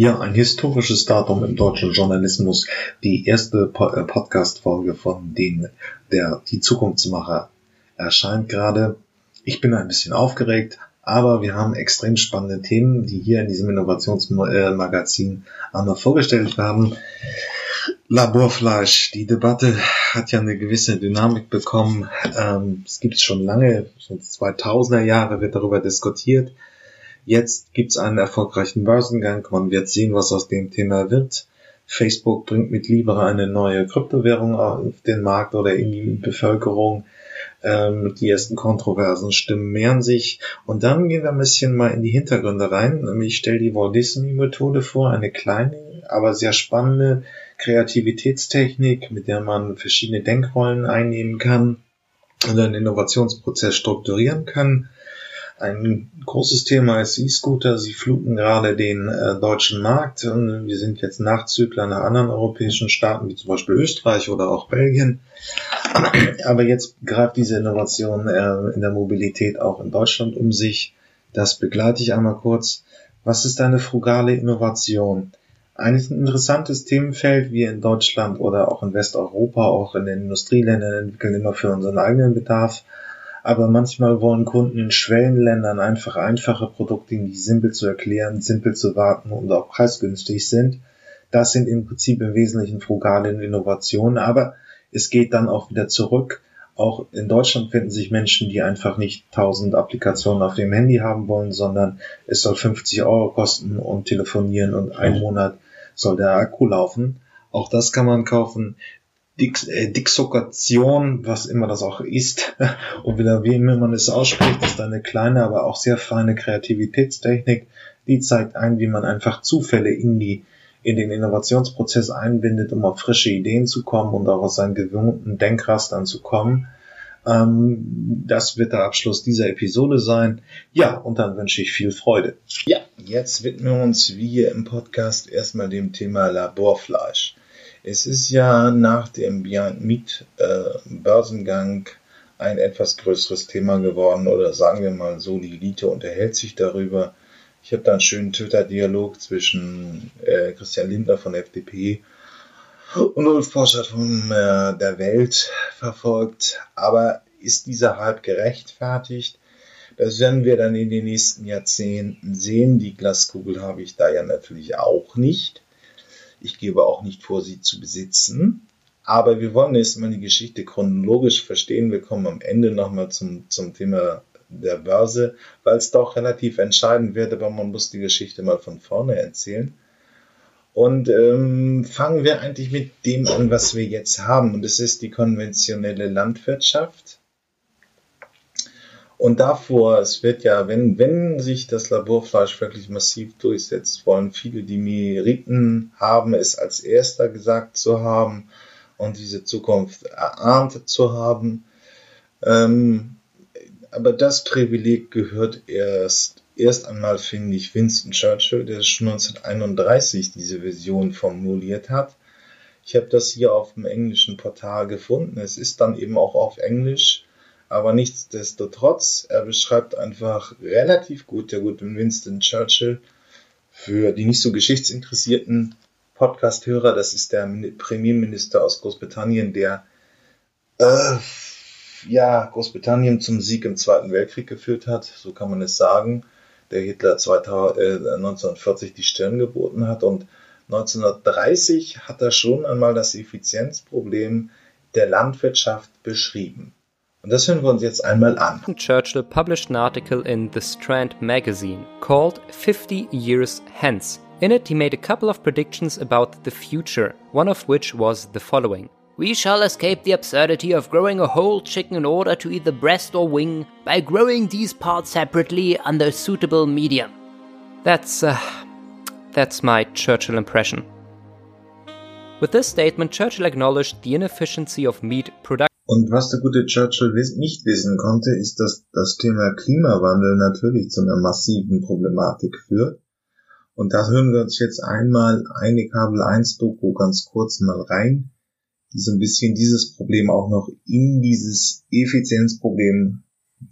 Ja, ein historisches Datum im deutschen Journalismus. Die erste äh, Podcast-Folge von den, der, die Zukunftsmacher erscheint gerade. Ich bin ein bisschen aufgeregt, aber wir haben extrem spannende Themen, die hier in diesem Innovationsmagazin einmal vorgestellt haben. Laborfleisch. Die Debatte hat ja eine gewisse Dynamik bekommen. Ähm, es gibt schon lange, schon 2000er Jahre wird darüber diskutiert. Jetzt gibt es einen erfolgreichen Börsengang. Man wird sehen, was aus dem Thema wird. Facebook bringt mit Libra eine neue Kryptowährung auf den Markt oder in die Bevölkerung. Ähm, die ersten kontroversen Stimmen mehren sich. Und dann gehen wir ein bisschen mal in die Hintergründe rein. Ich stelle die Walt Disney Methode vor, eine kleine, aber sehr spannende Kreativitätstechnik, mit der man verschiedene Denkrollen einnehmen kann und einen Innovationsprozess strukturieren kann. Ein großes Thema ist E-Scooter. Sie fluten gerade den äh, deutschen Markt. Wir sind jetzt Nachzügler nach anderen europäischen Staaten, wie zum Beispiel Österreich oder auch Belgien. Aber jetzt greift diese Innovation äh, in der Mobilität auch in Deutschland um sich. Das begleite ich einmal kurz. Was ist eine frugale Innovation? Ein interessantes Themenfeld. Wir in Deutschland oder auch in Westeuropa, auch in den Industrieländern entwickeln immer für unseren eigenen Bedarf. Aber manchmal wollen Kunden in Schwellenländern einfach einfache Produkte, die simpel zu erklären, simpel zu warten und auch preisgünstig sind. Das sind im Prinzip im Wesentlichen frugale Innovationen, aber es geht dann auch wieder zurück. Auch in Deutschland finden sich Menschen, die einfach nicht 1000 Applikationen auf dem Handy haben wollen, sondern es soll 50 Euro kosten und telefonieren und einen Monat soll der Akku laufen. Auch das kann man kaufen. Dix, äh, Dixokation, was immer das auch ist, und wieder wie immer man es ausspricht, ist eine kleine, aber auch sehr feine Kreativitätstechnik, die zeigt ein, wie man einfach Zufälle in die in den Innovationsprozess einbindet, um auf frische Ideen zu kommen und auch aus seinen gewohnten Denkrastern zu kommen. Ähm, das wird der Abschluss dieser Episode sein. Ja, und dann wünsche ich viel Freude. Ja, jetzt widmen wir uns wie hier im Podcast erstmal dem Thema Laborfleisch. Es ist ja nach dem Beyond Meat äh, Börsengang ein etwas größeres Thema geworden oder sagen wir mal so, die Elite unterhält sich darüber. Ich habe da einen schönen Twitter-Dialog zwischen äh, Christian Lindner von FDP und Ulf Poschert von äh, der Welt verfolgt. Aber ist dieser Hype gerechtfertigt? Das werden wir dann in den nächsten Jahrzehnten sehen. Die Glaskugel habe ich da ja natürlich auch nicht. Ich gebe auch nicht vor, sie zu besitzen. Aber wir wollen erstmal die Geschichte chronologisch verstehen. Wir kommen am Ende nochmal zum, zum Thema der Börse, weil es doch relativ entscheidend wird, aber man muss die Geschichte mal von vorne erzählen. Und ähm, fangen wir eigentlich mit dem an, was wir jetzt haben. Und das ist die konventionelle Landwirtschaft. Und davor, es wird ja, wenn, wenn sich das Laborfleisch wirklich massiv durchsetzt, wollen viele die Meriten haben, es als erster gesagt zu haben und diese Zukunft erahnt zu haben. Ähm, aber das Privileg gehört erst erst einmal finde ich Winston Churchill, der schon 1931 diese Vision formuliert hat. Ich habe das hier auf dem englischen Portal gefunden. Es ist dann eben auch auf Englisch, aber nichtsdestotrotz, er beschreibt einfach relativ gut der gute Winston Churchill für die nicht so geschichtsinteressierten Podcast-Hörer. Das ist der Premierminister aus Großbritannien, der äh, ja, Großbritannien zum Sieg im Zweiten Weltkrieg geführt hat, so kann man es sagen der Hitler 2000, äh, 1940 die Stirn geboten hat. Und 1930 hat er schon einmal das Effizienzproblem der Landwirtschaft beschrieben. Und das hören wir uns jetzt einmal an. Churchill published an article in The Strand magazine called 50 Years Hence. In it, he made a couple of predictions about the future, one of which was the following. We shall escape the absurdity of growing a whole chicken in order to eat the breast or wing by growing these parts separately under a suitable medium. That's, uh, that's my Churchill impression. With this statement, Churchill acknowledged the inefficiency of meat production. Und was der gute Churchill nicht wissen konnte, ist, dass das Thema Klimawandel natürlich zu einer massiven Problematik führt. Und da hören wir uns jetzt einmal eine Kabel 1 Doku ganz kurz mal rein die so ein bisschen dieses Problem auch noch in dieses Effizienzproblem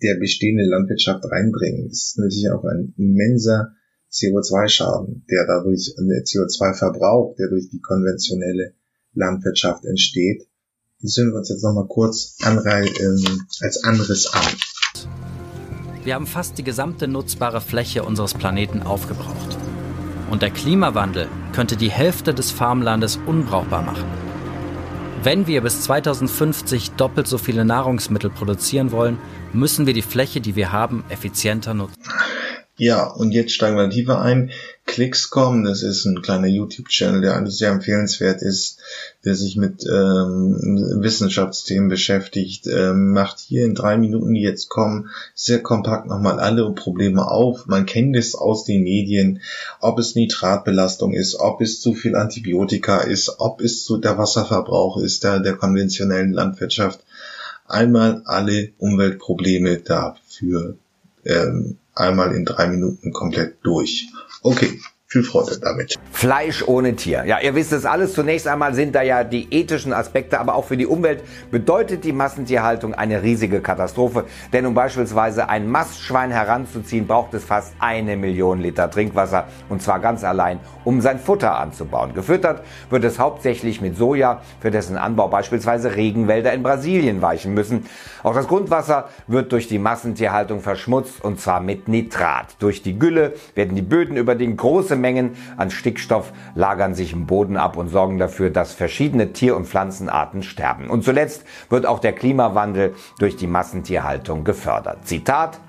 der bestehenden Landwirtschaft reinbringen. Das ist natürlich auch ein immenser CO2-Schaden, der dadurch, der CO2-Verbrauch, der durch die konventionelle Landwirtschaft entsteht. Das hören wir uns jetzt nochmal kurz ähm, als Anriss an. Wir haben fast die gesamte nutzbare Fläche unseres Planeten aufgebraucht. Und der Klimawandel könnte die Hälfte des Farmlandes unbrauchbar machen. Wenn wir bis 2050 doppelt so viele Nahrungsmittel produzieren wollen, müssen wir die Fläche, die wir haben, effizienter nutzen. Ja, und jetzt steigen wir tiefer ein. Clickscom, das ist ein kleiner YouTube-Channel, der eigentlich sehr empfehlenswert ist, der sich mit ähm, Wissenschaftsthemen beschäftigt, ähm, macht hier in drei Minuten, die jetzt kommen, sehr kompakt nochmal alle Probleme auf. Man kennt es aus den Medien, ob es Nitratbelastung ist, ob es zu viel Antibiotika ist, ob es zu der Wasserverbrauch ist, der, der konventionellen Landwirtschaft. Einmal alle Umweltprobleme dafür ähm, einmal in drei Minuten komplett durch. Okay, viel Freude damit. Fleisch ohne Tier. Ja, ihr wisst es alles. Zunächst einmal sind da ja die ethischen Aspekte, aber auch für die Umwelt bedeutet die Massentierhaltung eine riesige Katastrophe. Denn um beispielsweise ein Mastschwein heranzuziehen, braucht es fast eine Million Liter Trinkwasser und zwar ganz allein, um sein Futter anzubauen. Gefüttert wird es hauptsächlich mit Soja, für dessen Anbau beispielsweise Regenwälder in Brasilien weichen müssen. Auch das Grundwasser wird durch die Massentierhaltung verschmutzt und zwar mit Nitrat. Durch die Gülle werden die Böden überdingt große Große Mengen an Stickstoff lagern sich im Boden ab und sorgen dafür, dass verschiedene Tier- und Pflanzenarten sterben. Und zuletzt wird auch der Klimawandel durch die Massentierhaltung gefördert. Zitat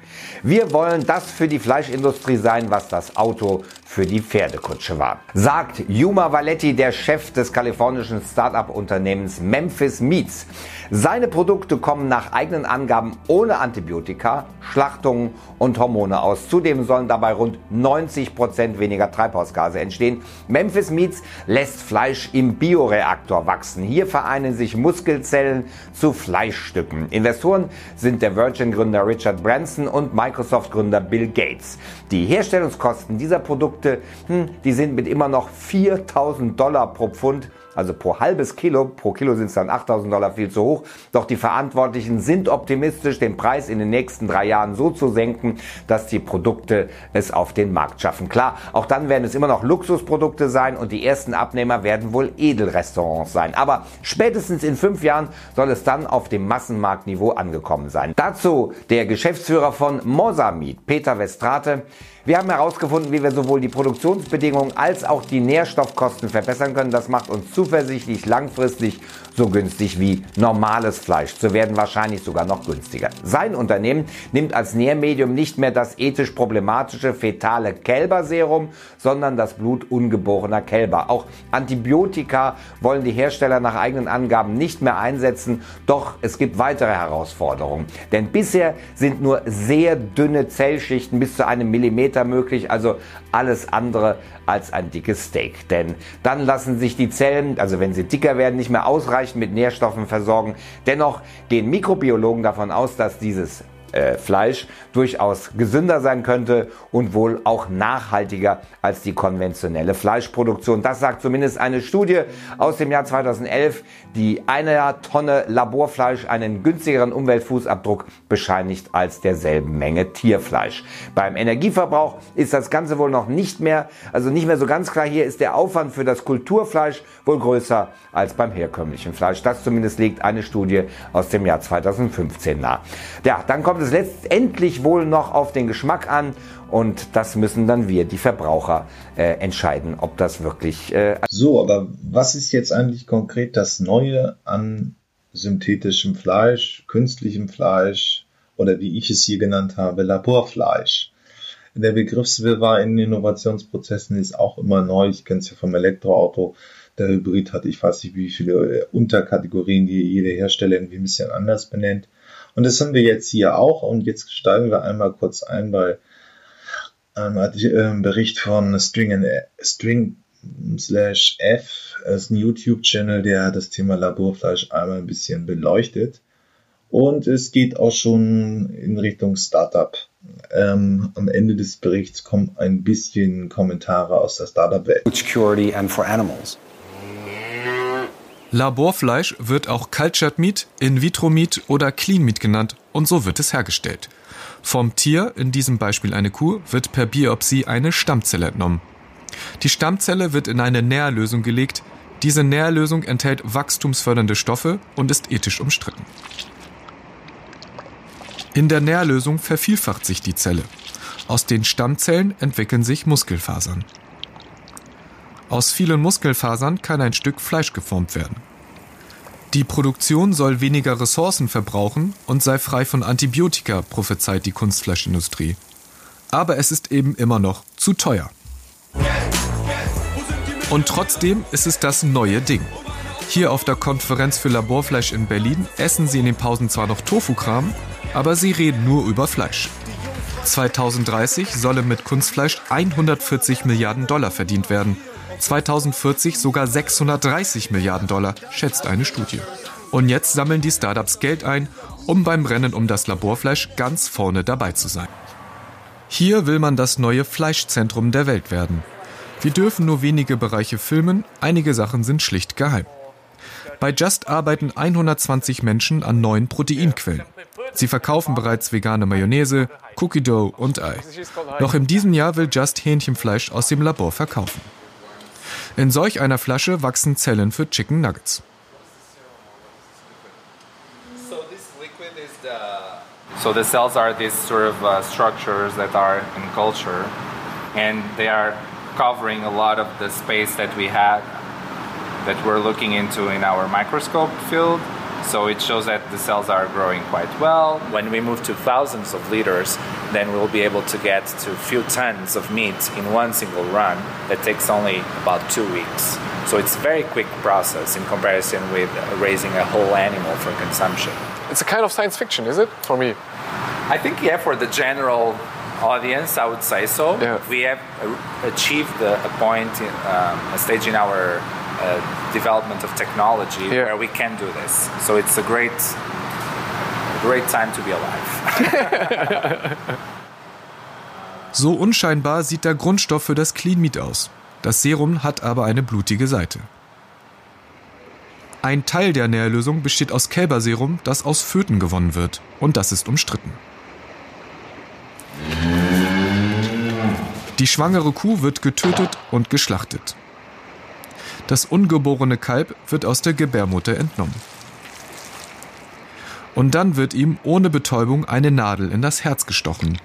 wir wollen das für die Fleischindustrie sein, was das Auto für die Pferdekutsche war. Sagt Yuma Valetti, der Chef des kalifornischen Start-up-Unternehmens Memphis Meats. Seine Produkte kommen nach eigenen Angaben ohne Antibiotika, Schlachtungen und Hormone aus. Zudem sollen dabei rund 90 Prozent weniger Treibhausgase entstehen. Memphis Meats lässt Fleisch im Bioreaktor wachsen. Hier vereinen sich Muskelzellen zu Fleischstücken. Investoren sind der Virgin-Gründer Richard Branson und Microsoft-Gründer Bill Gates. Die Herstellungskosten dieser Produkte, hm, die sind mit immer noch 4000 Dollar pro Pfund also pro halbes Kilo, pro Kilo sind es dann 8000 Dollar viel zu hoch. Doch die Verantwortlichen sind optimistisch, den Preis in den nächsten drei Jahren so zu senken, dass die Produkte es auf den Markt schaffen. Klar, auch dann werden es immer noch Luxusprodukte sein und die ersten Abnehmer werden wohl Edelrestaurants sein. Aber spätestens in fünf Jahren soll es dann auf dem Massenmarktniveau angekommen sein. Dazu der Geschäftsführer von Mosamid, Peter Westrate. Wir haben herausgefunden, wie wir sowohl die Produktionsbedingungen als auch die Nährstoffkosten verbessern können. Das macht uns zuversichtlich, langfristig so günstig wie normales Fleisch zu werden, wahrscheinlich sogar noch günstiger. Sein Unternehmen nimmt als Nährmedium nicht mehr das ethisch problematische fetale Kälberserum, sondern das Blut ungeborener Kälber. Auch Antibiotika wollen die Hersteller nach eigenen Angaben nicht mehr einsetzen, doch es gibt weitere Herausforderungen. Denn bisher sind nur sehr dünne Zellschichten bis zu einem Millimeter möglich, also alles andere als ein dickes Steak. Denn dann lassen sich die Zellen, also wenn sie dicker werden, nicht mehr ausreichend mit Nährstoffen versorgen. Dennoch gehen Mikrobiologen davon aus, dass dieses äh, Fleisch durchaus gesünder sein könnte und wohl auch nachhaltiger als die konventionelle Fleischproduktion. Das sagt zumindest eine Studie aus dem Jahr 2011, die einer Tonne Laborfleisch einen günstigeren Umweltfußabdruck bescheinigt als derselben Menge Tierfleisch. Beim Energieverbrauch ist das Ganze wohl noch nicht mehr, also nicht mehr so ganz klar. Hier ist der Aufwand für das Kulturfleisch wohl größer als beim herkömmlichen Fleisch. Das zumindest legt eine Studie aus dem Jahr 2015 nahe. Ja, dann kommt es letztendlich wohl noch auf den Geschmack an und das müssen dann wir, die Verbraucher, äh, entscheiden, ob das wirklich. Äh so, aber was ist jetzt eigentlich konkret das Neue an synthetischem Fleisch, künstlichem Fleisch oder wie ich es hier genannt habe, Laborfleisch? Der Begriffswirrwarr in Innovationsprozessen ist auch immer neu. Ich kenne es ja vom Elektroauto. Der Hybrid hat, ich weiß nicht, wie viele Unterkategorien, die jeder Hersteller irgendwie ein bisschen anders benennt. Und das haben wir jetzt hier auch. Und jetzt steigen wir einmal kurz ein bei einem ähm, Bericht von String, String slash F. Ist ein YouTube-Channel, der das Thema Laborfleisch einmal ein bisschen beleuchtet. Und es geht auch schon in Richtung Startup. Ähm, am Ende des Berichts kommen ein bisschen Kommentare aus der Startup-Welt. Security and for animals. Laborfleisch wird auch Cultured Meat, In-vitro-Meat oder Clean Meat genannt und so wird es hergestellt. Vom Tier, in diesem Beispiel eine Kuh, wird per Biopsie eine Stammzelle entnommen. Die Stammzelle wird in eine Nährlösung gelegt. Diese Nährlösung enthält wachstumsfördernde Stoffe und ist ethisch umstritten. In der Nährlösung vervielfacht sich die Zelle. Aus den Stammzellen entwickeln sich Muskelfasern. Aus vielen Muskelfasern kann ein Stück Fleisch geformt werden. Die Produktion soll weniger Ressourcen verbrauchen und sei frei von Antibiotika, prophezeit die Kunstfleischindustrie. Aber es ist eben immer noch zu teuer. Und trotzdem ist es das neue Ding. Hier auf der Konferenz für Laborfleisch in Berlin essen sie in den Pausen zwar noch Tofu-Kram, aber sie reden nur über Fleisch. 2030 solle mit Kunstfleisch 140 Milliarden Dollar verdient werden. 2040 sogar 630 Milliarden Dollar, schätzt eine Studie. Und jetzt sammeln die Startups Geld ein, um beim Rennen um das Laborfleisch ganz vorne dabei zu sein. Hier will man das neue Fleischzentrum der Welt werden. Wir dürfen nur wenige Bereiche filmen, einige Sachen sind schlicht geheim. Bei Just arbeiten 120 Menschen an neuen Proteinquellen. Sie verkaufen bereits vegane Mayonnaise, Cookie Dough und Ei. Noch in diesem Jahr will Just Hähnchenfleisch aus dem Labor verkaufen. In solch einer Flasche wachsen Zellen für Chicken Nuggets. So the cells are these sort of uh, structures that are in culture, and they are covering a lot of the space that we had that we're looking into in our microscope field. So it shows that the cells are growing quite well. When we move to thousands of liters, then we'll be able to get to a few tons of meat in one single run that takes only about two weeks. So it's a very quick process in comparison with raising a whole animal for consumption. It's a kind of science fiction, is it? For me. I think, yeah, for the general audience, I would say so. Yeah. We have achieved a, a point, in, um, a stage in our uh, development of technology Yeah. where we can do this. So it's a great, great time to be alive. So unscheinbar sieht der Grundstoff für das Clean Meat aus. Das Serum hat aber eine blutige Seite. Ein Teil der Nährlösung besteht aus Kälberserum, das aus Föten gewonnen wird. Und das ist umstritten. Die schwangere Kuh wird getötet und geschlachtet. Das ungeborene Kalb wird aus der Gebärmutter entnommen. Und dann wird ihm ohne Betäubung eine Nadel in das Herz gestochen.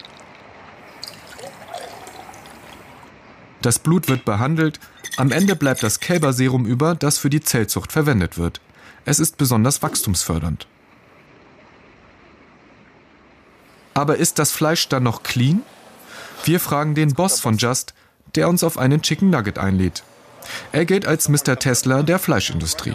Das Blut wird behandelt, am Ende bleibt das Kälberserum über, das für die Zellzucht verwendet wird. Es ist besonders wachstumsfördernd. Aber ist das Fleisch dann noch clean? Wir fragen den Boss von Just, der uns auf einen Chicken Nugget einlädt. Er gilt als Mr. Tesla der Fleischindustrie.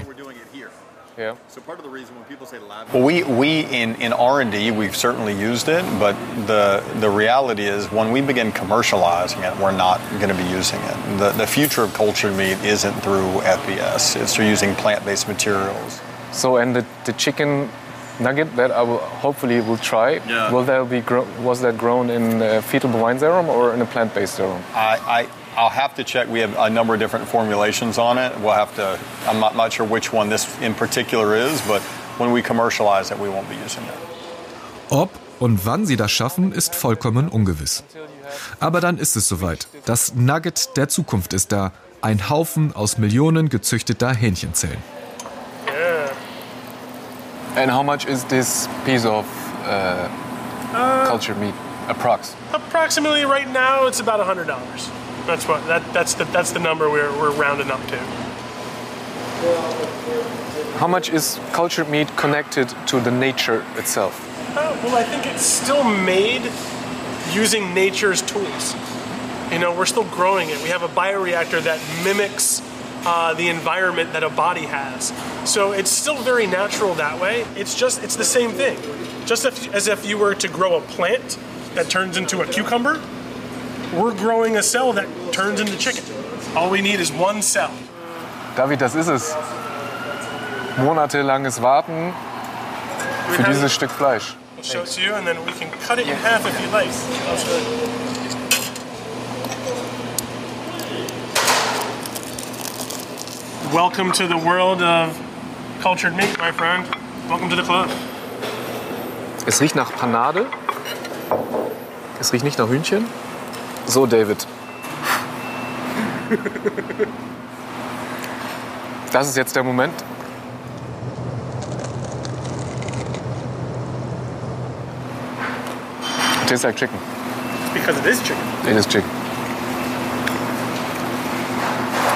Yeah. So part of the reason when people say lab. Well, we, we in, in R&D, we've certainly used it, but the, the reality is when we begin commercializing it, we're not going to be using it. The, the future of cultured meat isn't through FBS. It's through using plant-based materials. So, and the, the chicken nugget that I will hopefully will try, Yeah. will that be gro- was that grown in uh, fetal bovine serum or in a plant-based serum? I, I, I'll have to check. We have a number of different formulations on it. We'll have to, I'm not, not sure which one this in particular is, but when we commercialize it, we won't be using it. Ob und wann sie das schaffen, ist vollkommen ungewiss. Aber dann ist es soweit. Das Nugget der Zukunft ist da. Ein Haufen aus Millionen gezüchteter Hähnchenzellen. Yeah. And how much is this piece of uh, cultured meat? Approx. Approximately right now, it's about hundred dollars. That's what that, that's the that's the number we're, we're rounding up to. How much is cultured meat connected to the nature itself? Uh, well, I think it's still made using nature's tools. You know, we're still growing it. We have a bioreactor that mimics uh, the environment that a body has. So it's still very natural that way. It's just it's the same thing. Just if, as if you were to grow a plant that turns into a cucumber, we're growing a cell that turns into chicken. All we need is one cell. David, das ist es. Monatelanges Warten für dieses Stück Fleisch. I'll show it to you, and then we can cut it in half if you like. Welcome to the world of cultured meat, my friend. Welcome to the club. Es riecht nach Panade. Es riecht nicht nach Hühnchen. So, David. Das ist jetzt der Moment. It tastes like chicken. Because it is chicken. It is chicken.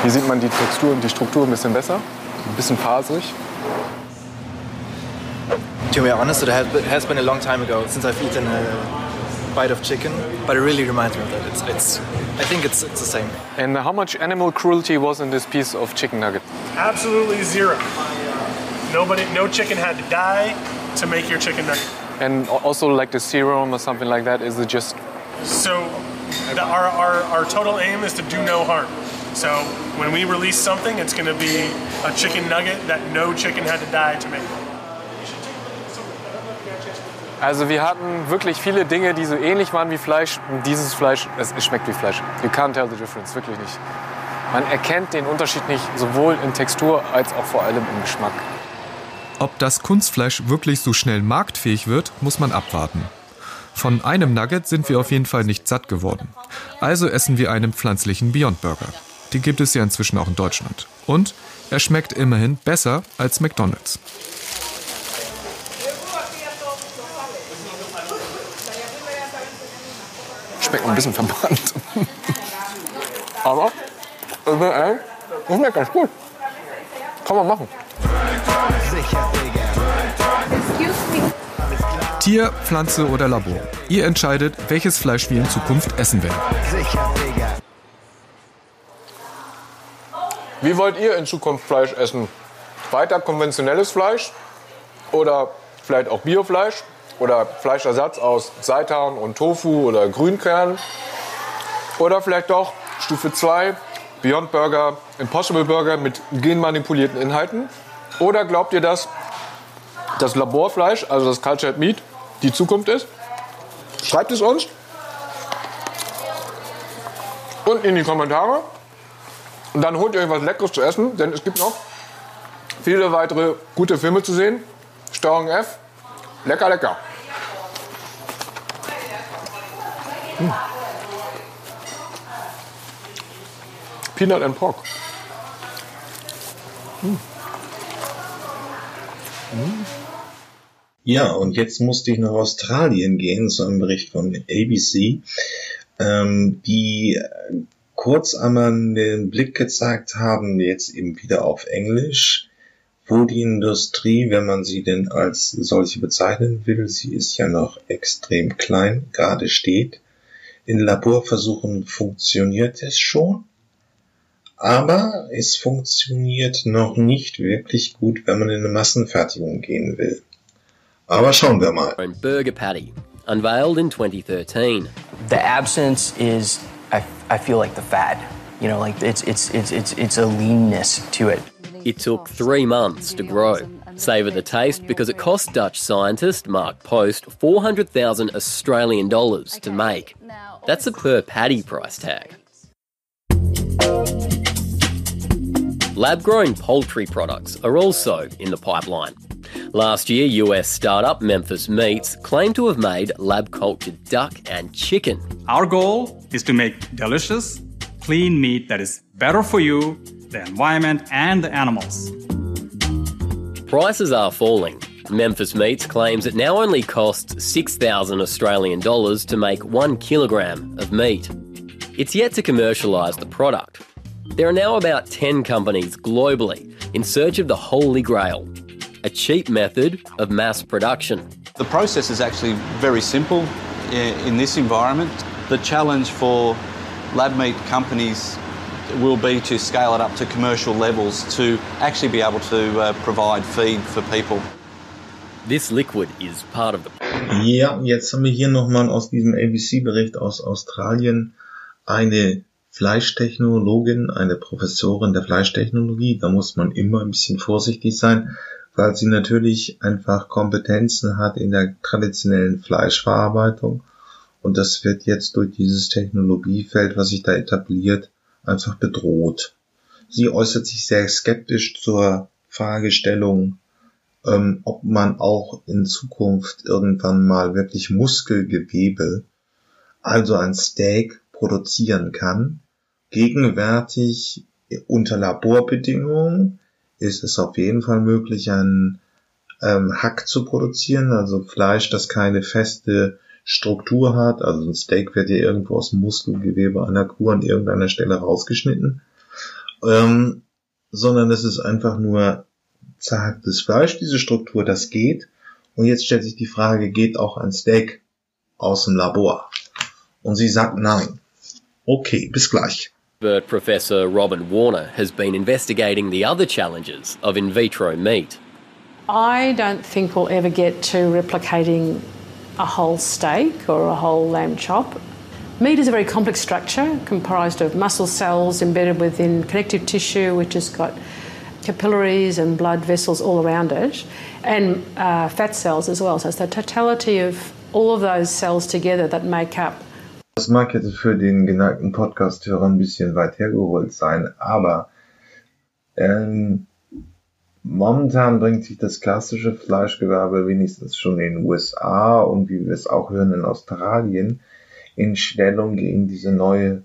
Hier sieht man die Textur und die Struktur ein bisschen besser. Ein bisschen faserig. To be honest, it has been, has been a long time ago since I've eaten a bite of chicken, but it really reminds me of that. It's, it's I think it's, it's the same. And how much animal cruelty was in this piece of chicken nugget? Absolutely zero. Nobody, no chicken had to die to make your chicken nugget. And also like the serum or something like that, is it just So the, our, our, our total aim is to do no harm. So when we release something, it's going to be a chicken nugget that no chicken had to die to make. Also wir hatten wirklich viele Dinge, die so ähnlich waren wie Fleisch. Dieses Fleisch, es, es schmeckt wie Fleisch. You can't tell the difference, wirklich nicht. Man erkennt den Unterschied nicht, sowohl in Textur als auch vor allem im Geschmack. Ob das Kunstfleisch wirklich so schnell marktfähig wird, muss man abwarten. Von einem Nugget sind wir auf jeden Fall nicht satt geworden. Also essen wir einen pflanzlichen Beyond Burger. Die gibt es ja inzwischen auch in Deutschland. Und er schmeckt immerhin besser als McDonald's. Schmeckt ein bisschen verbrannt. Aber, also, ey, das schmeckt ganz gut. Kann man machen. Tier, Pflanze oder Labor. Ihr entscheidet, welches Fleisch wir in Zukunft essen werden. Wie wollt ihr in Zukunft Fleisch essen? Weiter konventionelles Fleisch? Oder vielleicht auch Biofleisch? Oder Fleischersatz aus Seitan und Tofu oder Grünkern? Oder vielleicht doch Stufe 2, Beyond Burger, Impossible Burger mit genmanipulierten Inhalten? Oder glaubt ihr, dass das Laborfleisch, also das Cultured Meat, die Zukunft ist? Schreibt es uns unten in die Kommentare. Und dann holt ihr euch was Leckeres zu essen, denn es gibt noch viele weitere gute Filme zu sehen. Steuerung F. Lecker, lecker. Hm. Peanut and Pork. Hm. Ja, und jetzt musste ich nach Australien gehen, zu einem Bericht von ABC, ähm, die kurz einmal den Blick gezeigt haben, jetzt eben wieder auf Englisch, wo die Industrie, wenn man sie denn als solche bezeichnen will, sie ist ja noch extrem klein, gerade steht. In Laborversuchen funktioniert es schon, aber es funktioniert noch nicht wirklich gut, wenn man in eine Massenfertigung gehen will. Aber schauen wir mal. Burger patty, unveiled in 2013. The absence is, I, I feel like the fat. You know, like it's it's it's it's it's a leanness to it. It took three months to grow. Savour the taste because it cost Dutch scientist Mark Post 400,000 Australian dollars to make. That's a per patty price tag. Lab grown poultry products are also in the pipeline. Last year, US startup Memphis Meats claimed to have made lab cultured duck and chicken. Our goal is to make delicious, clean meat that is better for you, the environment, and the animals. Prices are falling. Memphis Meats claims it now only costs 6,000 Australian dollars to make one kilogram of meat. It's yet to commercialise the product. There are now about 10 companies globally in search of the holy grail a cheap method of mass production. The process is actually very simple in this environment. The challenge for lab meat companies will be to scale it up to commercial levels to actually be able to uh, provide feed for people. This liquid is part of the Ja, jetzt haben wir hier nochmal aus diesem ABC-Bericht aus Australien eine Fleischtechnologin, eine Professorin der Fleischtechnologie. Da muss man immer ein bisschen vorsichtig sein, weil sie natürlich einfach Kompetenzen hat in der traditionellen Fleischverarbeitung. Und das wird jetzt durch dieses Technologiefeld, was sich da etabliert, einfach bedroht. Sie äußert sich sehr skeptisch zur Fragestellung ähm, ob man auch in Zukunft irgendwann mal wirklich Muskelgewebe, also ein Steak, produzieren kann. Gegenwärtig unter Laborbedingungen ist es auf jeden Fall möglich, einen ähm, Hack zu produzieren, also Fleisch, das keine feste Struktur hat. Also ein Steak wird ja irgendwo aus dem Muskelgewebe einer Kuh an irgendeiner Stelle rausgeschnitten. Ähm, sondern es ist einfach nur zartes Fleisch, diese Struktur, das geht. Und jetzt stellt sich die Frage, geht auch ein Steak aus dem Labor? Und sie sagt nein. Okay, bis gleich. But Professor Robin Warner has been investigating the other challenges of in vitro meat. I don't think we'll ever get to replicating a whole steak or a whole lamb chop. Meat is a very complex structure comprised of muscle cells embedded within connective tissue, which has got capillaries and blood vessels all around it, and uh, fat cells as well. So it's the totality of all of those cells together that make up. Das mag jetzt für den geneigten Podcast-Hörer ein bisschen weit hergeholt sein, aber ähm, momentan bringt sich das klassische Fleischgewerbe wenigstens schon in den USA und wie wir es auch hören in Australien in Stellung gegen diese neue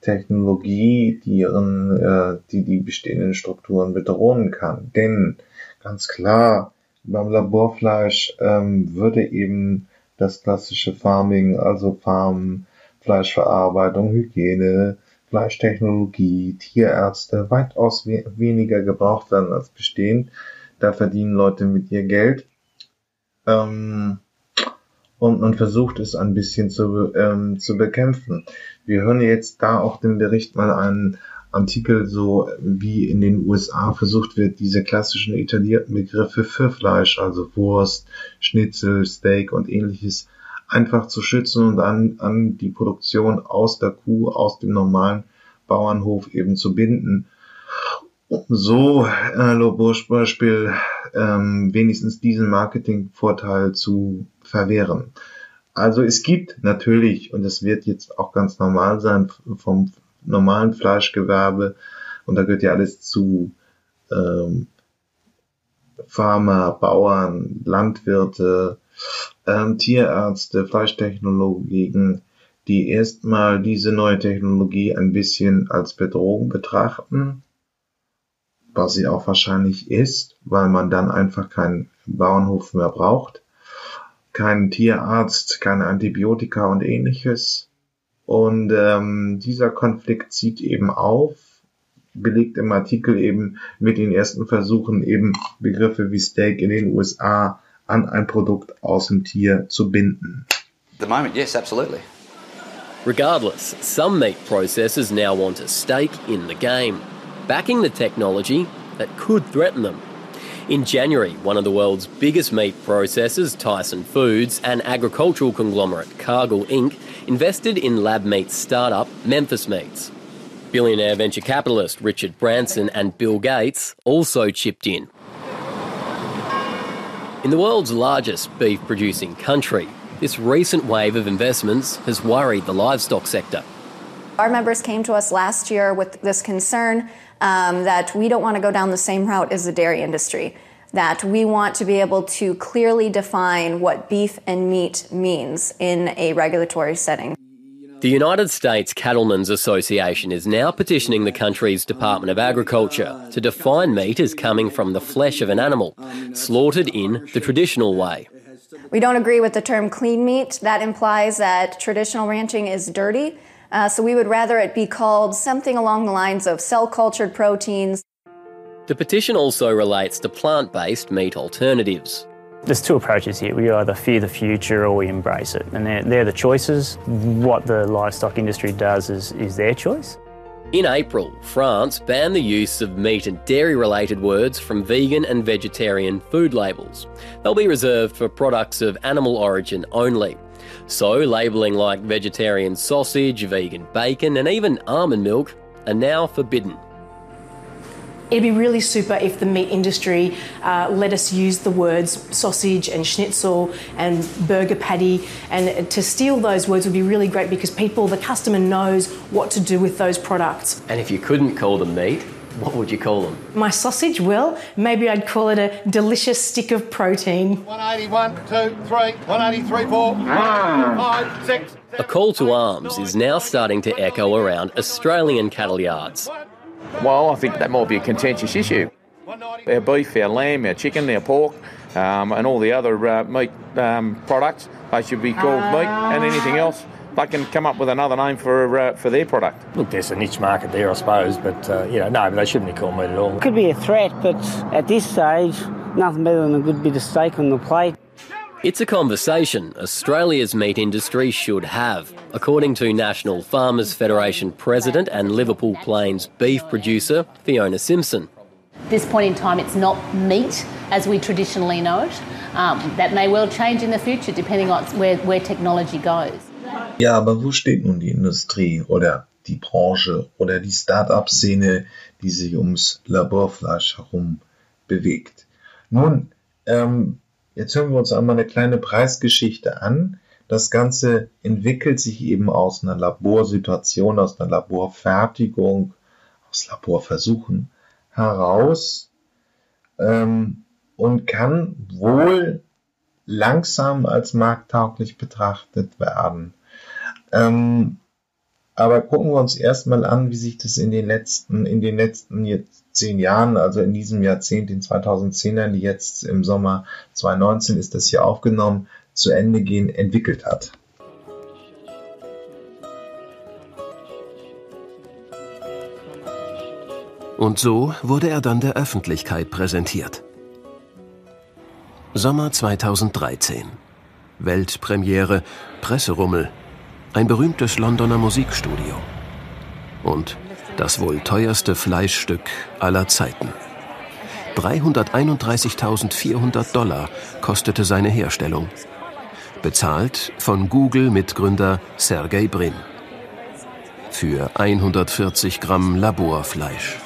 Technologie, die ihren, äh, die die bestehenden Strukturen bedrohen kann. Denn ganz klar, beim Laborfleisch ähm, würde eben das klassische Farming, also Farmen, Fleischverarbeitung, Hygiene, Fleischtechnologie, Tierärzte weitaus we weniger gebraucht werden als bestehend. Da verdienen Leute mit ihr Geld. Ähm, und man versucht es ein bisschen zu, ähm, zu bekämpfen. Wir hören jetzt da auch den Bericht mal einen Artikel, so wie in den USA versucht wird, diese klassischen etablierten Begriffe für Fleisch, also Wurst, Schnitzel, Steak und ähnliches, einfach zu schützen und an, an die Produktion aus der Kuh, aus dem normalen Bauernhof eben zu binden. Um so, äh, Lobosch Beispiel, ähm, wenigstens diesen Marketingvorteil zu verwehren. Also es gibt natürlich, und es wird jetzt auch ganz normal sein, vom normalen Fleischgewerbe, und da gehört ja alles zu ähm, Farmer, Bauern, Landwirte, ähm, Tierärzte, Fleischtechnologen, die erstmal diese neue Technologie ein bisschen als Bedrohung betrachten, was sie auch wahrscheinlich ist, weil man dann einfach keinen Bauernhof mehr braucht keinen Tierarzt, keine Antibiotika und ähnliches. Und ähm, dieser Konflikt zieht eben auf, belegt im Artikel eben mit den ersten Versuchen eben Begriffe wie Steak in den USA an ein Produkt aus dem Tier zu binden. The moment, yes, absolutely. Regardless, some meat processors now want a stake in the game, backing the technology that could threaten them. In January, one of the world's biggest meat processors, Tyson Foods, and agricultural conglomerate Cargill Inc., invested in lab meat startup Memphis Meats. Billionaire venture capitalist Richard Branson and Bill Gates also chipped in. In the world's largest beef producing country, this recent wave of investments has worried the livestock sector. Our members came to us last year with this concern um, that we don't want to go down the same route as the dairy industry. That we want to be able to clearly define what beef and meat means in a regulatory setting. The United States Cattlemen's Association is now petitioning the country's Department of Agriculture to define meat as coming from the flesh of an animal, slaughtered in the traditional way. We don't agree with the term clean meat. That implies that traditional ranching is dirty. Uh, so we would rather it be called something along the lines of cell cultured proteins. The petition also relates to plant based meat alternatives. There's two approaches here. We either fear the future or we embrace it. And they're, they're the choices. What the livestock industry does is, is their choice. In April, France banned the use of meat and dairy related words from vegan and vegetarian food labels. They'll be reserved for products of animal origin only. So, labelling like vegetarian sausage, vegan bacon, and even almond milk are now forbidden. It'd be really super if the meat industry uh, let us use the words sausage and schnitzel and burger patty, and to steal those words would be really great because people, the customer knows what to do with those products. And if you couldn't call them meat, what would you call them? My sausage, well, maybe I'd call it a delicious stick of protein. 181, 2, 3, 183, 4, 5, 6. A call to arms is now starting to echo around Australian cattle yards. Well, I think that might be a contentious issue. Our beef, our lamb, our chicken, our pork, um, and all the other uh, meat um, products, they should be called meat, and anything else, they can come up with another name for uh, for their product. Look, there's a niche market there, I suppose, but uh, you know, no, they shouldn't be called meat at all. Could be a threat, but at this stage, nothing better than a good bit of steak on the plate. It's a conversation Australia's meat industry should have, according to National Farmers Federation President and Liverpool Plains beef producer Fiona Simpson. At this point in time, it's not meat as we traditionally know it. Um, that may well change in the future depending on where, where technology goes. Ja, aber wo steht nun die Industrie oder die Branche oder die Start-up-Szene, die sich ums Laborfleisch herum bewegt? Nun, ähm, jetzt hören wir uns einmal eine kleine Preisgeschichte an. Das Ganze entwickelt sich eben aus einer Laborsituation, aus einer Laborfertigung, aus Laborversuchen heraus ähm, und kann wohl langsam als markttauglich betrachtet werden. Ähm, aber gucken wir uns erstmal an, wie sich das in den letzten, in den letzten jetzt zehn Jahren, also in diesem Jahrzehnt, den 2010ern, die jetzt im Sommer 2019 ist das hier aufgenommen, zu Ende gehen, entwickelt hat. Und so wurde er dann der Öffentlichkeit präsentiert. Sommer 2013. Weltpremiere, Presserummel, ein berühmtes Londoner Musikstudio. Und das wohl teuerste Fleischstück aller Zeiten. 331.400 Dollar kostete seine Herstellung. Bezahlt von Google-Mitgründer Sergey Brin. Für 140 Gramm Laborfleisch.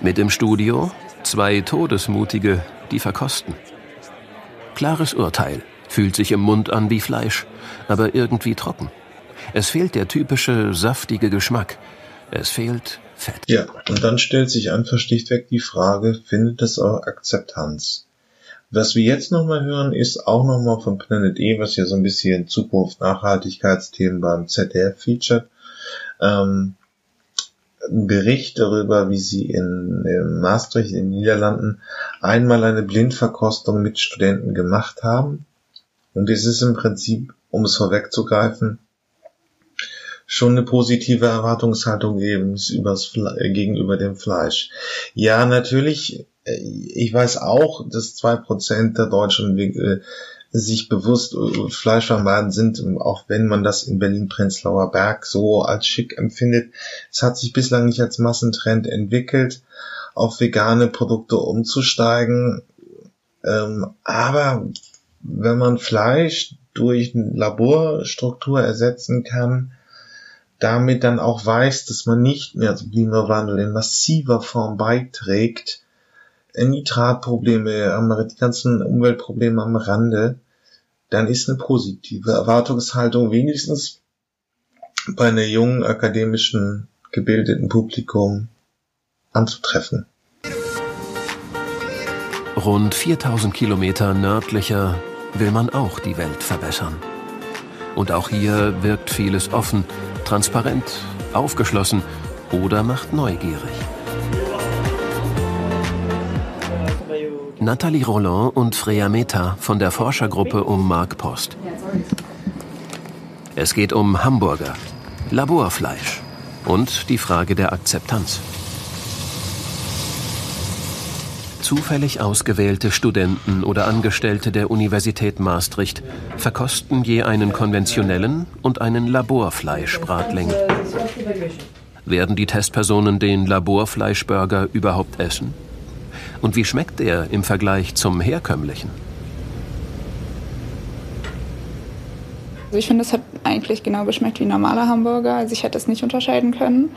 Mit im Studio zwei Todesmutige, die verkosten. Klares Urteil, fühlt sich im Mund an wie Fleisch, aber irgendwie trocken. Es fehlt der typische saftige Geschmack. Es fehlt Fett. Ja, und dann stellt sich einfach schlichtweg die Frage, findet es auch Akzeptanz? Was wir jetzt nochmal hören, ist auch nochmal von Planet E, was ja so ein bisschen Zukunft Nachhaltigkeitsthemen beim ZDF featured. Ähm, ein Bericht darüber, wie sie in, in Maastricht in den Niederlanden einmal eine Blindverkostung mit Studenten gemacht haben. Und es ist im Prinzip, um es vorwegzugreifen, schon eine positive Erwartungshaltung geben übers, gegenüber dem Fleisch. Ja, natürlich, äh, ich weiß auch, dass zwei Prozent der Deutschen äh, sich bewusst äh, Fleischvermeiden sind, auch wenn man das in Berlin-Prenzlauer Berg so als schick empfindet. Es hat sich bislang nicht als Massentrend entwickelt, auf vegane Produkte umzusteigen. Ähm, aber wenn man Fleisch durch Laborstruktur ersetzen kann, damit dann auch weiß, dass man nicht mehr zum Klimawandel in massiver Form beiträgt, Nitratprobleme, die ganzen Umweltprobleme am Rande, dann ist eine positive Erwartungshaltung wenigstens bei einer jungen akademischen gebildeten Publikum anzutreffen. Rund 4000 Kilometer nördlicher will man auch die Welt verbessern. Und auch hier wirkt vieles offen, transparent, aufgeschlossen oder macht neugierig. Nathalie Roland und Freya Meta von der Forschergruppe um Mark Post. Es geht um Hamburger, Laborfleisch und die Frage der Akzeptanz. Zufällig ausgewählte Studenten oder Angestellte der Universität Maastricht verkosten je einen konventionellen und einen Laborfleischbratling. Werden die Testpersonen den Laborfleischburger überhaupt essen? Und wie schmeckt er im Vergleich zum herkömmlichen? Also ich finde, es hat eigentlich genau geschmeckt wie ein normaler Hamburger. Also ich hätte es nicht unterscheiden können.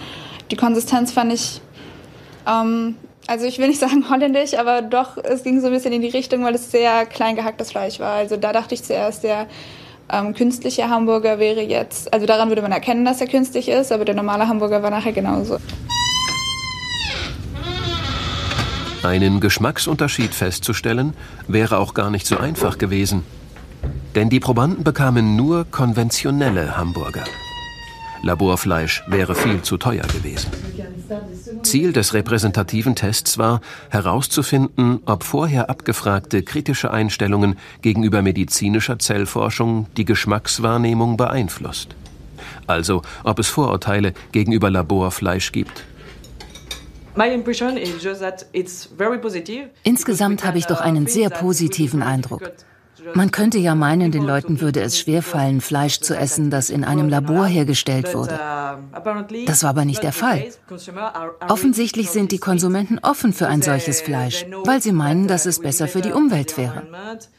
Die Konsistenz fand ich, ähm, also ich will nicht sagen holländisch, aber doch, es ging so ein bisschen in die Richtung, weil es sehr klein gehacktes Fleisch war. Also da dachte ich zuerst, der ähm, künstliche Hamburger wäre jetzt, also daran würde man erkennen, dass er künstlich ist, aber der normale Hamburger war nachher genauso. Einen Geschmacksunterschied festzustellen, wäre auch gar nicht so einfach gewesen. Denn die Probanden bekamen nur konventionelle Hamburger. Laborfleisch wäre viel zu teuer gewesen. Ziel des repräsentativen Tests war, herauszufinden, ob vorher abgefragte kritische Einstellungen gegenüber medizinischer Zellforschung die Geschmackswahrnehmung beeinflusst. Also, ob es Vorurteile gegenüber Laborfleisch gibt. Insgesamt habe ich doch einen sehr positiven Eindruck. Man könnte ja meinen, den Leuten würde es schwerfallen, Fleisch zu essen, das in einem Labor hergestellt wurde. Das war aber nicht der Fall. Offensichtlich sind die Konsumenten offen für ein solches Fleisch, weil sie meinen, dass es besser für die Umwelt wäre,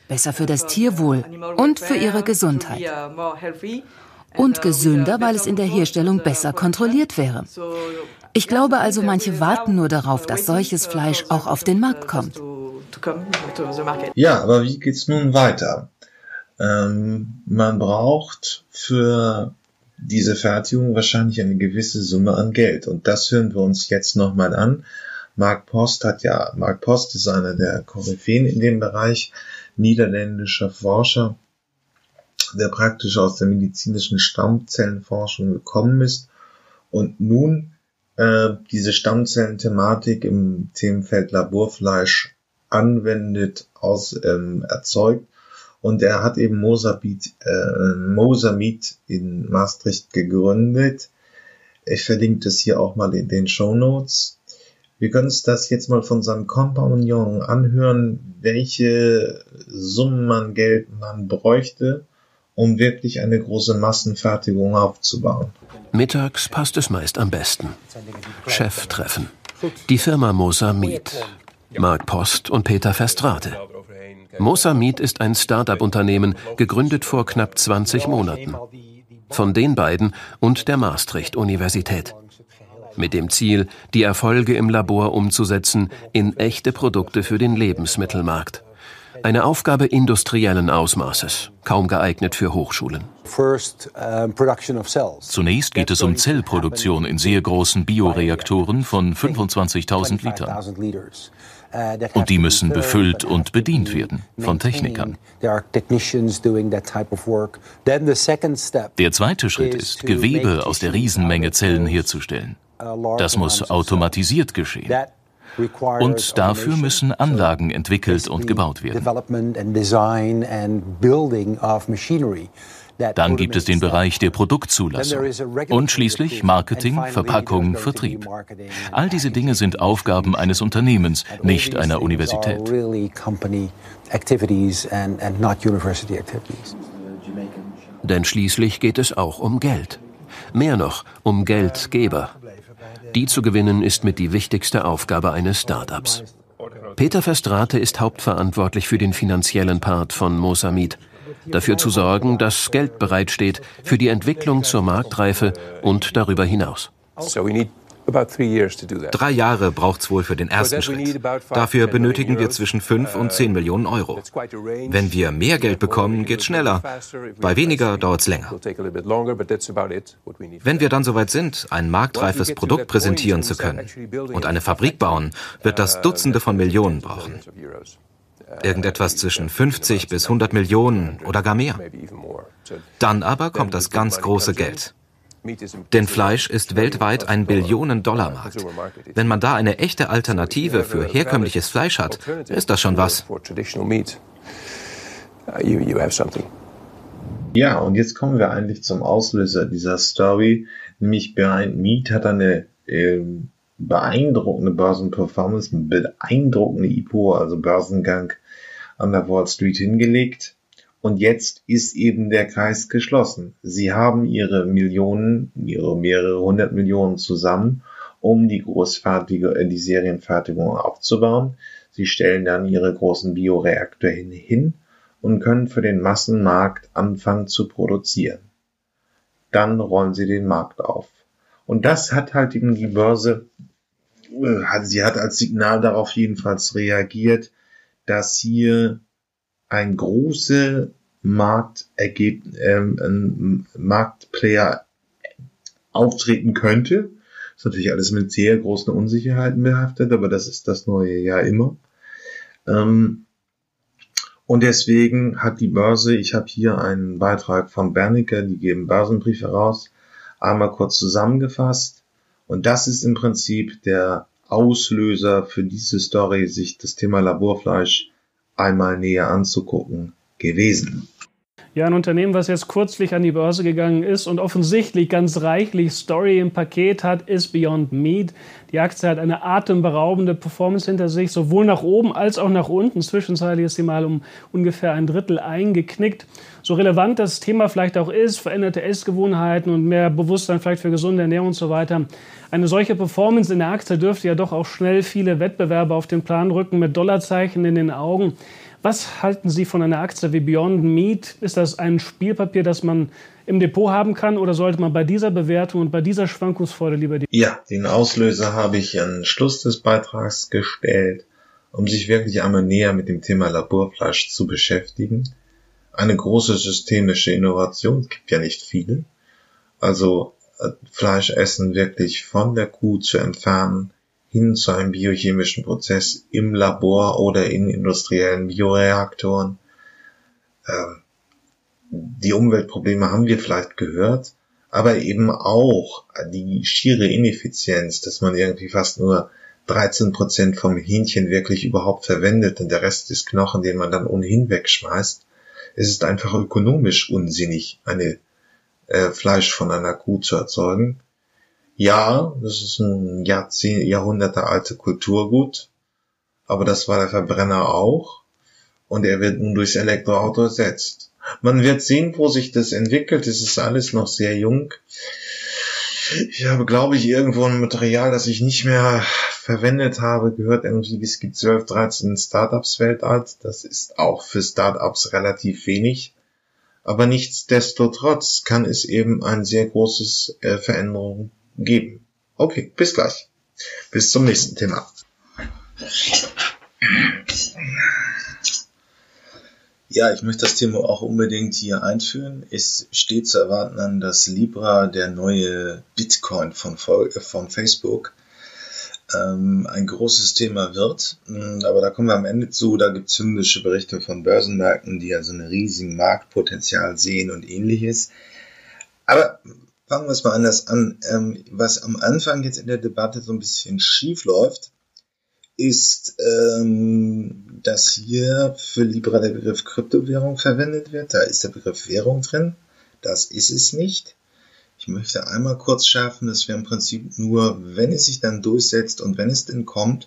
besser für das Tierwohl und für ihre Gesundheit. Und gesünder, weil es in der Herstellung besser kontrolliert wäre. Ich glaube also, manche warten nur darauf, dass solches Fleisch auch auf den Markt kommt. Ja, aber wie geht's nun weiter? Ähm, man braucht für diese Fertigung wahrscheinlich eine gewisse Summe an Geld. Und das hören wir uns jetzt nochmal an. Mark Post hat ja, Mark Post ist einer der Koryphäen in dem Bereich, niederländischer Forscher, der praktisch aus der medizinischen Stammzellenforschung gekommen ist und nun äh, diese Stammzellenthematik im Themenfeld Laborfleisch anwendet, aus, ähm, erzeugt. Und er hat eben Mosabit, äh, Mosamid in Maastricht gegründet. Ich verlinke das hier auch mal in den Show Notes. Wir können uns das jetzt mal von seinem Kompagnon anhören, welche Summen an Geld man bräuchte, um wirklich eine große Massenfertigung aufzubauen. Mittags passt es meist am besten. Cheftreffen. Die Firma Mosa Meat. Mark Post und Peter Verstrate. Mosa Meat ist ein Start-up-Unternehmen, gegründet vor knapp 20 Monaten. Von den beiden und der Maastricht-Universität. Mit dem Ziel, die Erfolge im Labor umzusetzen in echte Produkte für den Lebensmittelmarkt. Eine Aufgabe industriellen Ausmaßes, kaum geeignet für Hochschulen. Zunächst geht es um Zellproduktion in sehr großen Bioreaktoren von 25.000 Litern. Und die müssen befüllt und bedient werden von Technikern. Der zweite Schritt ist, Gewebe aus der Riesenmenge Zellen herzustellen. Das muss automatisiert geschehen. Und dafür müssen Anlagen entwickelt und gebaut werden. Dann gibt es den Bereich der Produktzulassung und schließlich Marketing, Verpackung, Vertrieb. All diese Dinge sind Aufgaben eines Unternehmens, nicht einer Universität. Denn schließlich geht es auch um Geld. Mehr noch, um Geldgeber. Die zu gewinnen ist mit die wichtigste Aufgabe eines Startups. Peter Verstrate ist hauptverantwortlich für den finanziellen Part von Mosamid dafür zu sorgen, dass Geld bereitsteht für die Entwicklung zur Marktreife und darüber hinaus. Drei Jahre braucht es wohl für den ersten Schritt. Dafür benötigen wir zwischen 5 und 10 Millionen Euro. Wenn wir mehr Geld bekommen, geht es schneller. Bei weniger dauert es länger. Wenn wir dann soweit sind, ein marktreifes Produkt präsentieren zu können und eine Fabrik bauen, wird das Dutzende von Millionen brauchen. Irgendetwas zwischen 50 bis 100 Millionen oder gar mehr. Dann aber kommt das ganz große Geld. Denn Fleisch ist weltweit ein Billionen-Dollar-Markt. Wenn man da eine echte Alternative für herkömmliches Fleisch hat, ist das schon was. Ja, und jetzt kommen wir eigentlich zum Auslöser dieser Story, nämlich Behind Meat hat eine äh, beeindruckende Börsenperformance, beeindruckende IPO, also Börsengang an der Wall Street hingelegt. Und jetzt ist eben der Kreis geschlossen. Sie haben ihre Millionen, ihre mehrere hundert Millionen zusammen, um die großfertige, äh, die Serienfertigung aufzubauen. Sie stellen dann ihre großen Bioreaktor hin und können für den Massenmarkt anfangen zu produzieren. Dann rollen sie den Markt auf. Und das hat halt eben die Börse, äh, sie hat als Signal darauf jedenfalls reagiert, dass hier ein großer Marktergeb ähm, ein Marktplayer auftreten könnte. Ist natürlich alles mit sehr großen Unsicherheiten behaftet, aber das ist das neue Jahr immer. Ähm, und deswegen hat die Börse, ich habe hier einen Beitrag von Bernicker, die geben Börsenbriefe raus, einmal kurz zusammengefasst. Und das ist im Prinzip der Auslöser für diese Story, sich das Thema Laborfleisch einmal näher anzugucken gewesen. Ja, ein Unternehmen, was jetzt kürzlich an die Börse gegangen ist und offensichtlich ganz reichlich Story im Paket hat, ist Beyond Meat. Die Aktie hat eine atemberaubende Performance hinter sich, sowohl nach oben als auch nach unten. Zwischenzeitlich ist sie mal um ungefähr ein Drittel eingeknickt. So relevant das Thema vielleicht auch ist, veränderte Essgewohnheiten und mehr Bewusstsein vielleicht für gesunde Ernährung und so weiter. Eine solche Performance in der Aktie dürfte ja doch auch schnell viele Wettbewerber auf den Plan rücken mit Dollarzeichen in den Augen. Was halten Sie von einer Aktie wie Beyond Meat? Ist das ein Spielpapier, das man im Depot haben kann oder sollte man bei dieser Bewertung und bei dieser Schwankungsfreude lieber die... Ja, den Auslöser habe ich an Schluss des Beitrags gestellt, um sich wirklich einmal näher mit dem Thema Laborfleisch zu beschäftigen. Eine große systemische Innovation, gibt ja nicht viele. Also äh, Fleisch essen wirklich von der Kuh zu entfernen, hin zu einem biochemischen Prozess im Labor oder in industriellen Bioreaktoren. Ähm, die Umweltprobleme haben wir vielleicht gehört, aber eben auch die schiere Ineffizienz, dass man irgendwie fast nur 13 Prozent vom Hähnchen wirklich überhaupt verwendet und der Rest ist Knochen, den man dann ohnehin wegschmeißt. Es ist einfach ökonomisch unsinnig, eine äh, Fleisch von einer Kuh zu erzeugen. Ja, das ist ein Jahrzehnt, Jahrhunderte alte Kulturgut, aber das war der Verbrenner auch und er wird nun durchs Elektroauto ersetzt. Man wird sehen, wo sich das entwickelt. Es ist alles noch sehr jung. Ich habe, glaube ich, irgendwo ein Material, das ich nicht mehr verwendet habe, gehört irgendwie, es gibt 12, 13 Startups weltweit. Das ist auch für Startups relativ wenig. Aber nichtsdestotrotz kann es eben ein sehr großes äh, Veränderung geben. Okay, bis gleich. Bis zum nächsten Thema. Ja, ich möchte das Thema auch unbedingt hier einführen. Es steht zu erwarten dass Libra, der neue Bitcoin von, von Facebook, ähm, ein großes Thema wird. Mm, aber da kommen wir am Ende zu. Da gibt es hymnische Berichte von Börsenmärkten, die also ein riesigen Marktpotenzial sehen und ähnliches. Aber fangen wir es mal anders an. Ähm, was am Anfang jetzt in der Debatte so ein bisschen schief läuft, ist, ähm, dass hier für Libra der Begriff Kryptowährung verwendet wird. Da ist der Begriff Währung drin. Das ist es nicht. Ich möchte einmal kurz schärfen, dass wir im Prinzip nur, wenn es sich dann durchsetzt und wenn es denn kommt,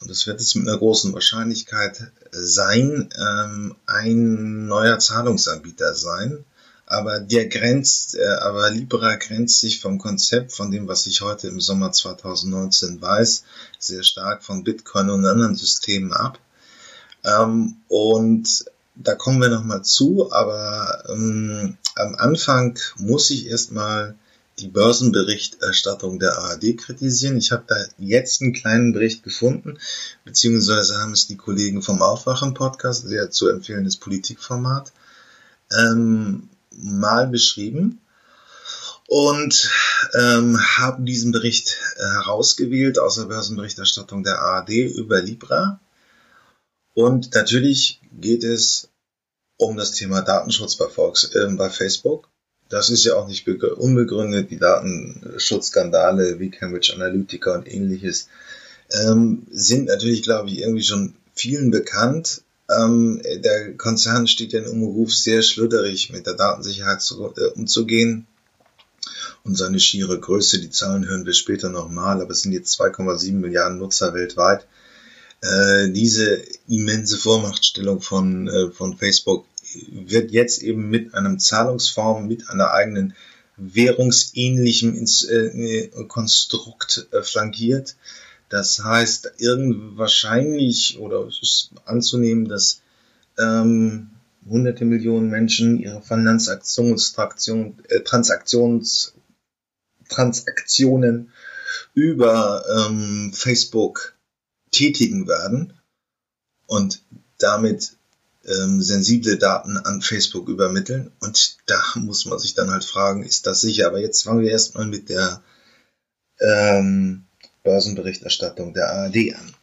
und das wird es mit einer großen Wahrscheinlichkeit sein, ähm, ein neuer Zahlungsanbieter sein. Aber der grenzt, äh, aber Libra grenzt sich vom Konzept, von dem, was ich heute im Sommer 2019 weiß, sehr stark von Bitcoin und anderen Systemen ab. Ähm, und da kommen wir nochmal zu, aber ähm, am Anfang muss ich erstmal die Börsenberichterstattung der ARD kritisieren. Ich habe da jetzt einen kleinen Bericht gefunden, beziehungsweise haben es die Kollegen vom Aufwachen-Podcast, sehr zu empfehlendes Politikformat, ähm, mal beschrieben und ähm, haben diesen Bericht äh, herausgewählt aus der Börsenberichterstattung der ARD über Libra. Und natürlich geht es um das Thema Datenschutz bei, Volks, äh, bei Facebook. Das ist ja auch nicht unbegründet. Die Datenschutzskandale wie Cambridge Analytica und ähnliches ähm, sind natürlich, glaube ich, irgendwie schon vielen bekannt. Ähm, der Konzern steht ja im Ruf, sehr schludderig mit der Datensicherheit zu, äh, umzugehen. Und seine schiere Größe, die Zahlen hören wir später nochmal, aber es sind jetzt 2,7 Milliarden Nutzer weltweit äh, diese immense Vormachtstellung von, äh, von Facebook wird jetzt eben mit einem Zahlungsform, mit einer eigenen währungsähnlichen Ins äh, Konstrukt äh, flankiert. Das heißt, irgend wahrscheinlich oder es ist anzunehmen, dass ähm, hunderte Millionen Menschen ihre Finanzaktionstraktion, äh, Transaktionen über ähm, Facebook tätigen werden und damit ähm, sensible Daten an Facebook übermitteln. Und da muss man sich dann halt fragen, ist das sicher? Aber jetzt fangen wir erstmal mit der ähm, Börsenberichterstattung der ARD an.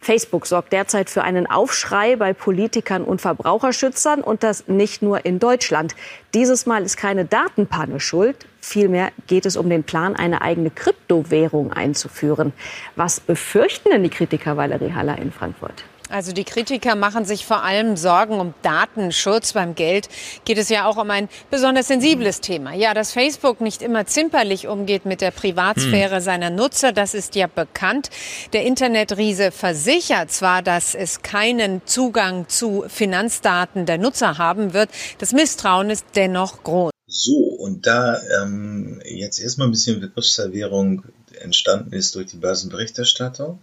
Facebook sorgt derzeit für einen Aufschrei bei Politikern und Verbraucherschützern und das nicht nur in Deutschland. Dieses Mal ist keine Datenpanne schuld. Vielmehr geht es um den Plan, eine eigene Kryptowährung einzuführen. Was befürchten denn die Kritiker Valerie Haller in Frankfurt? Also die Kritiker machen sich vor allem Sorgen um Datenschutz. Beim Geld geht es ja auch um ein besonders sensibles Thema. Ja, dass Facebook nicht immer zimperlich umgeht mit der Privatsphäre hm. seiner Nutzer, das ist ja bekannt. Der Internetriese versichert zwar, dass es keinen Zugang zu Finanzdaten der Nutzer haben wird. Das Misstrauen ist dennoch groß. So, und da ähm, jetzt erstmal ein bisschen Begriffsverwirrung entstanden ist durch die Börsenberichterstattung.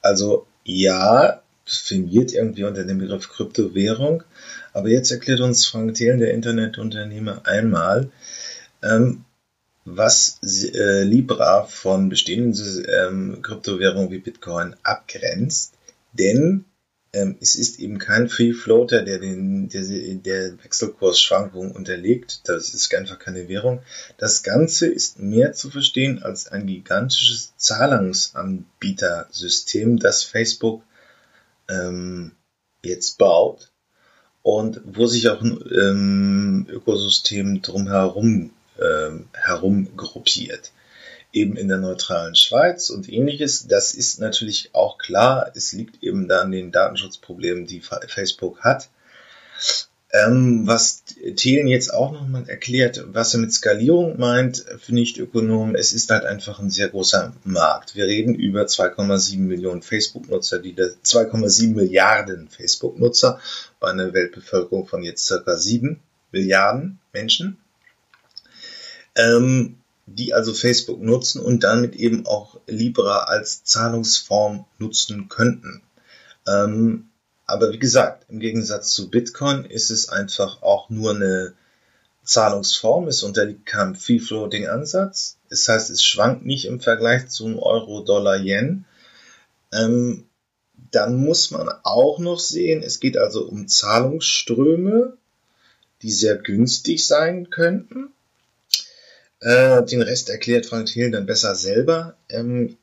Also ja, fingiert irgendwie unter dem Begriff Kryptowährung. Aber jetzt erklärt uns Frank Thelen, der Internetunternehmer, einmal, ähm, was äh, Libra von bestehenden ähm, Kryptowährungen wie Bitcoin abgrenzt. Denn ähm, es ist eben kein Free Floater, der den der, der Wechselkursschwankungen unterliegt. Das ist einfach keine Währung. Das Ganze ist mehr zu verstehen als ein gigantisches Zahlungsanbietersystem, das Facebook ähm, jetzt baut und wo sich auch ein ähm, Ökosystem drumherum ähm, herum gruppiert. Eben in der neutralen Schweiz und ähnliches. Das ist natürlich auch klar. Es liegt eben da an den Datenschutzproblemen, die Facebook hat. Ähm, was Thelen jetzt auch nochmal erklärt, was er mit Skalierung meint für Nicht-Ökonomen, es ist halt einfach ein sehr großer Markt. Wir reden über 2,7 Millionen Facebook-Nutzer, die 2,7 Milliarden Facebook-Nutzer bei einer Weltbevölkerung von jetzt circa 7 Milliarden Menschen, ähm, die also Facebook nutzen und damit eben auch Libra als Zahlungsform nutzen könnten. Ähm, aber wie gesagt, im Gegensatz zu Bitcoin ist es einfach auch nur eine Zahlungsform. Es unterliegt keinem Free-Floating-Ansatz. Das heißt, es schwankt nicht im Vergleich zum Euro, Dollar, Yen. Ähm, dann muss man auch noch sehen, es geht also um Zahlungsströme, die sehr günstig sein könnten. Äh, den Rest erklärt Frank Thiel dann besser selber. Ähm,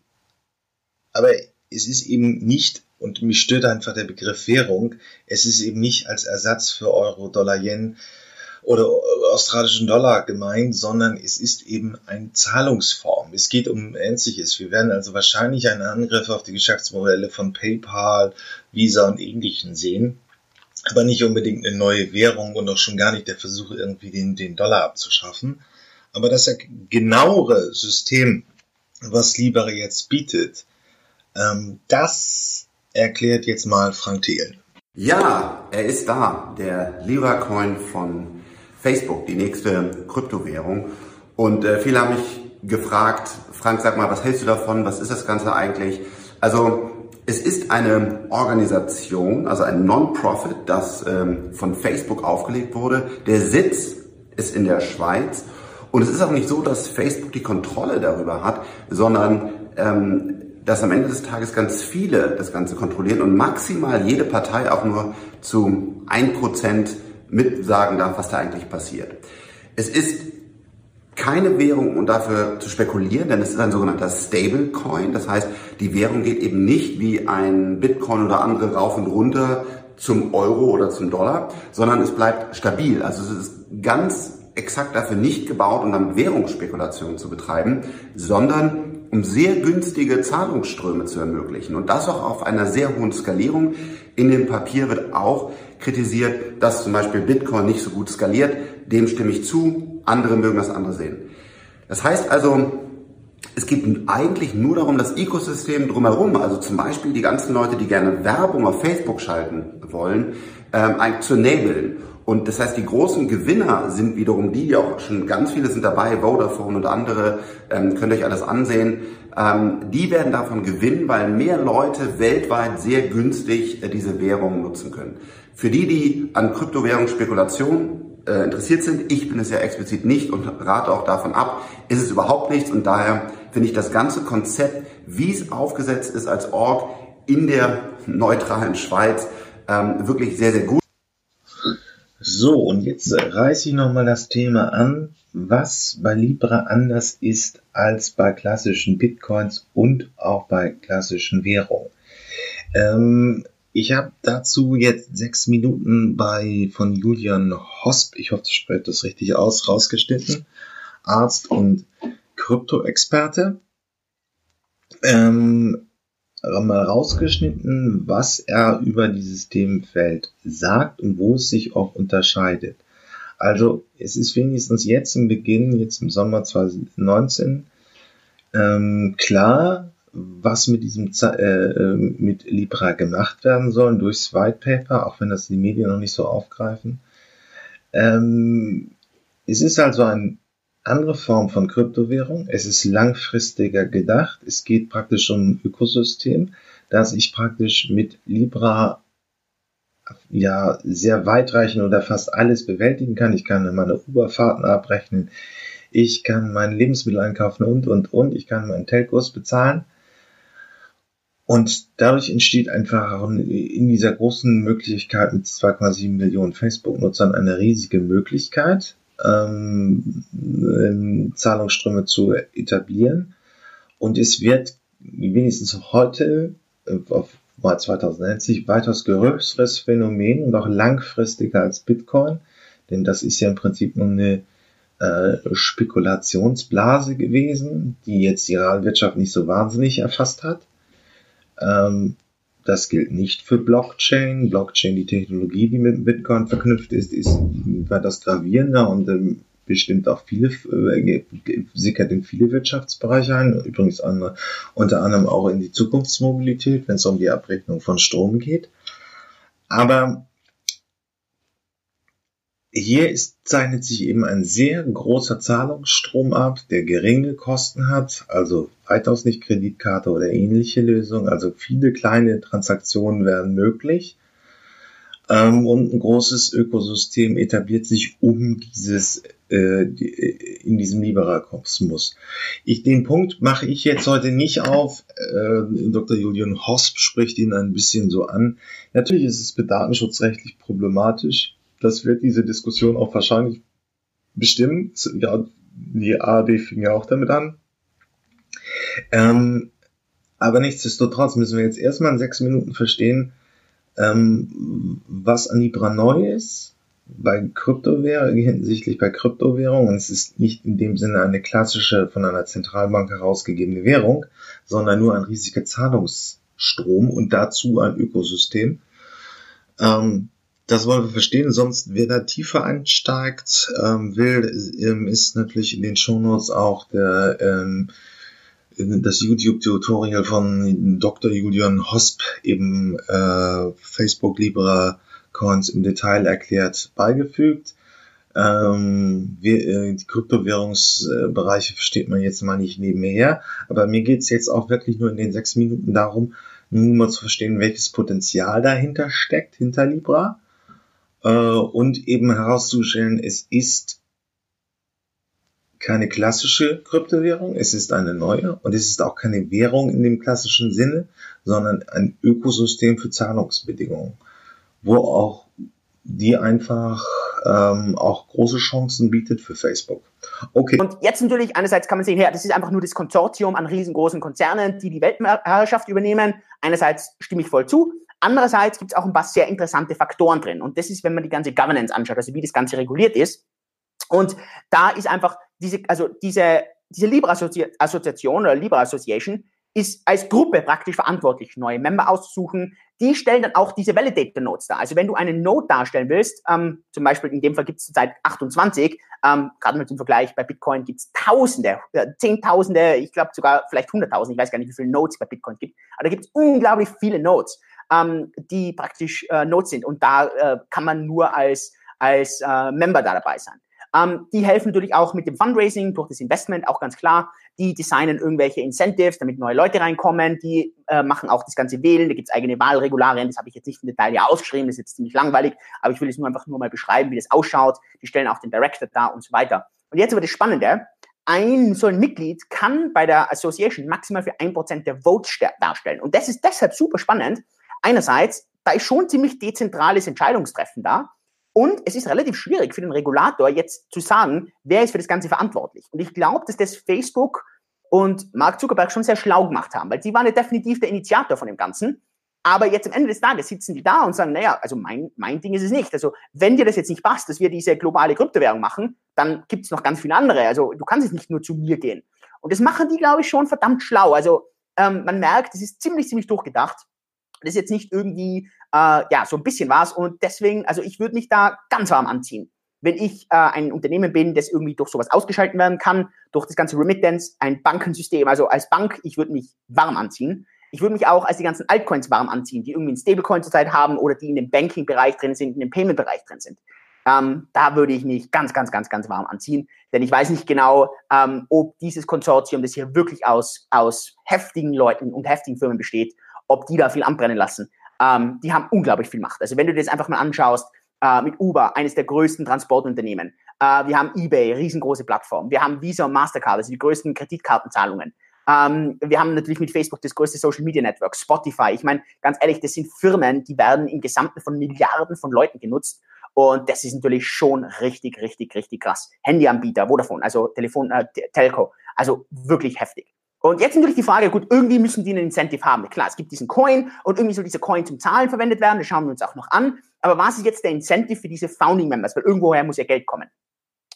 aber es ist eben nicht und mich stört einfach der Begriff Währung. Es ist eben nicht als Ersatz für Euro, Dollar, Yen oder australischen Dollar gemeint, sondern es ist eben eine Zahlungsform. Es geht um Ähnliches. Wir werden also wahrscheinlich einen Angriff auf die Geschäftsmodelle von PayPal, Visa und Ähnlichen sehen. Aber nicht unbedingt eine neue Währung und auch schon gar nicht der Versuch, irgendwie den, den Dollar abzuschaffen. Aber das genauere System, was Libera jetzt bietet, ähm, das erklärt jetzt mal Frank Thelen. Ja, er ist da, der Liracoin von Facebook, die nächste Kryptowährung. Und äh, viele haben mich gefragt, Frank, sag mal, was hältst du davon? Was ist das Ganze eigentlich? Also es ist eine Organisation, also ein Non-Profit, das ähm, von Facebook aufgelegt wurde. Der Sitz ist in der Schweiz. Und es ist auch nicht so, dass Facebook die Kontrolle darüber hat, sondern ähm, dass am Ende des Tages ganz viele das Ganze kontrollieren und maximal jede Partei auch nur zu ein Prozent mitsagen darf, was da eigentlich passiert. Es ist keine Währung, um dafür zu spekulieren, denn es ist ein sogenannter Stablecoin. Das heißt, die Währung geht eben nicht wie ein Bitcoin oder andere rauf und runter zum Euro oder zum Dollar, sondern es bleibt stabil. Also es ist ganz exakt dafür nicht gebaut, um dann Währungsspekulationen zu betreiben, sondern um sehr günstige Zahlungsströme zu ermöglichen. Und das auch auf einer sehr hohen Skalierung. In dem Papier wird auch kritisiert, dass zum Beispiel Bitcoin nicht so gut skaliert. Dem stimme ich zu. Andere mögen das andere sehen. Das heißt also, es geht eigentlich nur darum, das Ökosystem drumherum, also zum Beispiel die ganzen Leute, die gerne Werbung auf Facebook schalten wollen, ähm, zu enablen. Und das heißt, die großen Gewinner sind wiederum die, die auch schon ganz viele sind dabei, Vodafone und andere, ähm, könnt ihr euch alles ansehen. Ähm, die werden davon gewinnen, weil mehr Leute weltweit sehr günstig äh, diese Währung nutzen können. Für die, die an Kryptowährungsspekulation äh, interessiert sind, ich bin es ja explizit nicht und rate auch davon ab, ist es überhaupt nichts und daher finde ich das ganze Konzept, wie es aufgesetzt ist als Org in der neutralen Schweiz, ähm, wirklich sehr, sehr gut. So, und jetzt reiße ich nochmal das Thema an, was bei Libra anders ist als bei klassischen Bitcoins und auch bei klassischen Währungen. Ähm, ich habe dazu jetzt sechs Minuten bei von Julian Hosp, ich hoffe, ich spreche das richtig aus, rausgeschnitten. Arzt und Krypto-Experte. Ähm, mal rausgeschnitten, was er über dieses Themenfeld sagt und wo es sich auch unterscheidet. Also es ist wenigstens jetzt im Beginn, jetzt im Sommer 2019, ähm, klar, was mit diesem äh, mit Libra gemacht werden soll durchs White Paper, auch wenn das die Medien noch nicht so aufgreifen. Ähm, es ist also eine andere Form von Kryptowährung. Es ist langfristiger gedacht. Es geht praktisch um ein Ökosystem, das ich praktisch mit Libra ja sehr weitreichend oder fast alles bewältigen kann. Ich kann meine Uberfahrten abrechnen. Ich kann mein Lebensmittel einkaufen und, und, und. Ich kann meinen Telkurs bezahlen. Und dadurch entsteht einfach in dieser großen Möglichkeit mit 2,7 Millionen Facebook-Nutzern eine riesige Möglichkeit, ähm, ähm, Zahlungsströme zu etablieren. Und es wird wenigstens heute äh, auf mal 2090 weitaus größeres Phänomen und auch langfristiger als Bitcoin, denn das ist ja im Prinzip nur eine äh, Spekulationsblase gewesen, die jetzt die Realwirtschaft nicht so wahnsinnig erfasst hat. Ähm, das gilt nicht für Blockchain. Blockchain, die Technologie, die mit Bitcoin verknüpft ist, ist das gravierender und ähm, bestimmt auch viele, äh, sickert in viele Wirtschaftsbereiche ein, übrigens andere, unter anderem auch in die Zukunftsmobilität, wenn es um die Abrechnung von Strom geht. Aber hier ist, zeichnet sich eben ein sehr großer Zahlungsstrom ab, der geringe Kosten hat, also weitaus nicht Kreditkarte oder ähnliche Lösungen. Also viele kleine Transaktionen werden möglich. Ähm, und ein großes Ökosystem etabliert sich um dieses äh, in diesem Libera-Kosmos. Ich, den Punkt mache ich jetzt heute nicht auf. Äh, Dr. Julian Hosp spricht ihn ein bisschen so an. Natürlich ist es datenschutzrechtlich problematisch das wird diese Diskussion auch wahrscheinlich bestimmen. Ja, die ARD fing ja auch damit an. Ähm, aber nichtsdestotrotz müssen wir jetzt erstmal in sechs Minuten verstehen, ähm, was an Libra neu ist bei Kryptowährungen, hinsichtlich bei Kryptowährungen. Es ist nicht in dem Sinne eine klassische von einer Zentralbank herausgegebene Währung, sondern nur ein riesiger Zahlungsstrom und dazu ein Ökosystem. Ähm, das wollen wir verstehen, sonst wer da tiefer einsteigt ähm, will, ähm, ist natürlich in den Shownotes auch der, ähm, das YouTube-Tutorial von Dr. Julian Hosp, eben äh, Facebook Libra Coins im Detail erklärt, beigefügt. Ähm, wir, äh, die Kryptowährungsbereiche versteht man jetzt mal nicht nebenher, aber mir geht's jetzt auch wirklich nur in den sechs Minuten darum, nur mal zu verstehen, welches Potenzial dahinter steckt, hinter Libra äh, und eben herauszustellen, es ist keine klassische Kryptowährung, es ist eine neue und es ist auch keine Währung in dem klassischen Sinne, sondern ein Ökosystem für Zahlungsbedingungen, wo auch die einfach ähm, auch große Chancen bietet für Facebook. Okay. Und jetzt natürlich, einerseits kann man sehen, ja, das ist einfach nur das Konsortium an riesengroßen Konzernen, die die Weltherrschaft übernehmen. Einerseits stimme ich voll zu. Andererseits gibt es auch ein paar sehr interessante Faktoren drin. Und das ist, wenn man die ganze Governance anschaut, also wie das Ganze reguliert ist. Und da ist einfach diese, also diese, diese Libra-Assoziation oder Libra Association ist als Gruppe praktisch verantwortlich, neue Member auszusuchen. Die stellen dann auch diese Validator Nodes dar. Also wenn du eine Node darstellen willst, ähm, zum Beispiel in dem Fall gibt es seit 28, ähm, gerade mal zum Vergleich, bei Bitcoin gibt es Tausende, äh, Zehntausende, ich glaube sogar vielleicht Hunderttausend, ich weiß gar nicht, wie viele Nodes bei Bitcoin gibt, aber da gibt es unglaublich viele Nodes ähm, die praktisch äh, Notes sind. Und da äh, kann man nur als, als äh, Member da dabei sein. Ähm, die helfen natürlich auch mit dem Fundraising durch das Investment, auch ganz klar. Die designen irgendwelche Incentives, damit neue Leute reinkommen. Die äh, machen auch das ganze Wählen. Da gibt's eigene Wahlregularien. Das habe ich jetzt nicht im Detail ja ausgeschrieben. Das ist jetzt ziemlich langweilig. Aber ich will es nur einfach nur mal beschreiben, wie das ausschaut. Die stellen auch den Director da und so weiter. Und jetzt wird das Spannende. Ein so ein Mitglied kann bei der Association maximal für ein Prozent der Votes darstellen. Und das ist deshalb super spannend, einerseits, da ist schon ziemlich dezentrales Entscheidungstreffen da. Und es ist relativ schwierig für den Regulator jetzt zu sagen, wer ist für das Ganze verantwortlich. Und ich glaube, dass das Facebook und Mark Zuckerberg schon sehr schlau gemacht haben, weil sie waren ja definitiv der Initiator von dem Ganzen. Aber jetzt am Ende des Tages sitzen die da und sagen, naja, also mein, mein Ding ist es nicht. Also wenn dir das jetzt nicht passt, dass wir diese globale Kryptowährung machen, dann gibt es noch ganz viele andere. Also du kannst jetzt nicht nur zu mir gehen. Und das machen die, glaube ich, schon verdammt schlau. Also ähm, man merkt, es ist ziemlich, ziemlich durchgedacht. Das ist jetzt nicht irgendwie, äh, ja, so ein bisschen was. Und deswegen, also ich würde mich da ganz warm anziehen. Wenn ich äh, ein Unternehmen bin, das irgendwie durch sowas ausgeschalten werden kann, durch das ganze Remittance, ein Bankensystem, also als Bank, ich würde mich warm anziehen. Ich würde mich auch als die ganzen Altcoins warm anziehen, die irgendwie einen Stablecoin zurzeit haben oder die in dem Banking-Bereich drin sind, in dem Payment-Bereich drin sind. Ähm, da würde ich mich ganz, ganz, ganz, ganz warm anziehen, denn ich weiß nicht genau, ähm, ob dieses Konsortium, das hier wirklich aus, aus heftigen Leuten und heftigen Firmen besteht, ob die da viel anbrennen lassen. Ähm, die haben unglaublich viel Macht. Also wenn du dir das einfach mal anschaust, äh, mit Uber, eines der größten Transportunternehmen. Äh, wir haben eBay, riesengroße Plattform. Wir haben Visa und Mastercard, also die größten Kreditkartenzahlungen. Ähm, wir haben natürlich mit Facebook das größte Social Media Network, Spotify. Ich meine, ganz ehrlich, das sind Firmen, die werden im Gesamten von Milliarden von Leuten genutzt. Und das ist natürlich schon richtig, richtig, richtig krass. Handyanbieter, Vodafone, also Telefon, äh, Telco, also wirklich heftig. Und jetzt natürlich die Frage, gut, irgendwie müssen die einen Incentive haben. Klar, es gibt diesen Coin und irgendwie soll dieser Coin zum Zahlen verwendet werden, das schauen wir uns auch noch an. Aber was ist jetzt der Incentive für diese Founding Members? Weil irgendwoher muss ja Geld kommen.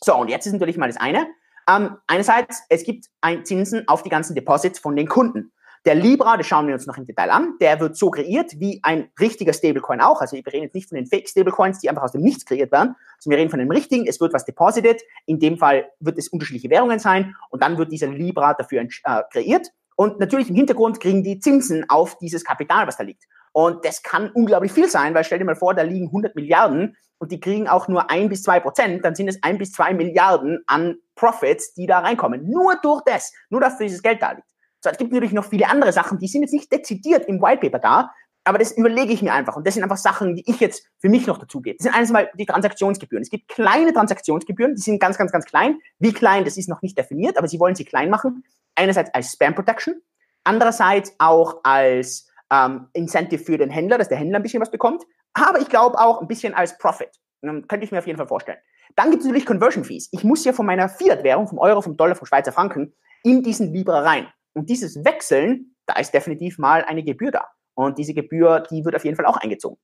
So, und jetzt ist natürlich mal das eine. Ähm, einerseits, es gibt ein Zinsen auf die ganzen Deposits von den Kunden. Der Libra, das schauen wir uns noch im Detail an, der wird so kreiert wie ein richtiger Stablecoin auch. Also wir reden jetzt nicht von den Fake-Stablecoins, die einfach aus dem Nichts kreiert werden, sondern wir reden von dem richtigen. Es wird was deposited. In dem Fall wird es unterschiedliche Währungen sein und dann wird dieser Libra dafür äh, kreiert. Und natürlich im Hintergrund kriegen die Zinsen auf dieses Kapital, was da liegt. Und das kann unglaublich viel sein, weil stell dir mal vor, da liegen 100 Milliarden und die kriegen auch nur ein bis zwei Prozent, dann sind es ein bis zwei Milliarden an Profits, die da reinkommen. Nur durch das, nur dass dieses Geld da liegt. So, es gibt natürlich noch viele andere Sachen, die sind jetzt nicht dezidiert im Whitepaper da, aber das überlege ich mir einfach. Und das sind einfach Sachen, die ich jetzt für mich noch dazu gebe. Das sind eines mal die Transaktionsgebühren. Es gibt kleine Transaktionsgebühren, die sind ganz, ganz, ganz klein. Wie klein, das ist noch nicht definiert, aber sie wollen sie klein machen. Einerseits als Spam Protection, andererseits auch als ähm, Incentive für den Händler, dass der Händler ein bisschen was bekommt, aber ich glaube auch ein bisschen als Profit. Ähm, könnte ich mir auf jeden Fall vorstellen. Dann gibt es natürlich Conversion Fees. Ich muss ja von meiner Fiat-Währung, vom Euro, vom Dollar, vom Schweizer Franken in diesen Libra rein. Und dieses Wechseln, da ist definitiv mal eine Gebühr da. Und diese Gebühr, die wird auf jeden Fall auch eingezogen.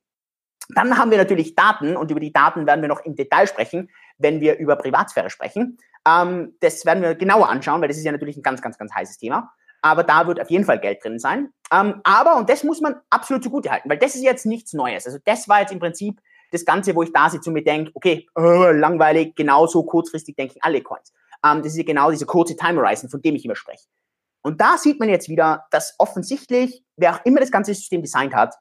Dann haben wir natürlich Daten und über die Daten werden wir noch im Detail sprechen, wenn wir über Privatsphäre sprechen. Ähm, das werden wir genauer anschauen, weil das ist ja natürlich ein ganz, ganz, ganz heißes Thema aber da wird auf jeden Fall Geld drin sein. Ähm, aber, und das muss man absolut zugute halten, weil das ist jetzt nichts Neues. Also das war jetzt im Prinzip das Ganze, wo ich da sitze und mir denke, okay, äh, langweilig, genauso kurzfristig denken alle Coins. Ähm, das ist ja genau diese kurze Time Horizon, von dem ich immer spreche. Und da sieht man jetzt wieder, dass offensichtlich, wer auch immer das ganze System designt hat,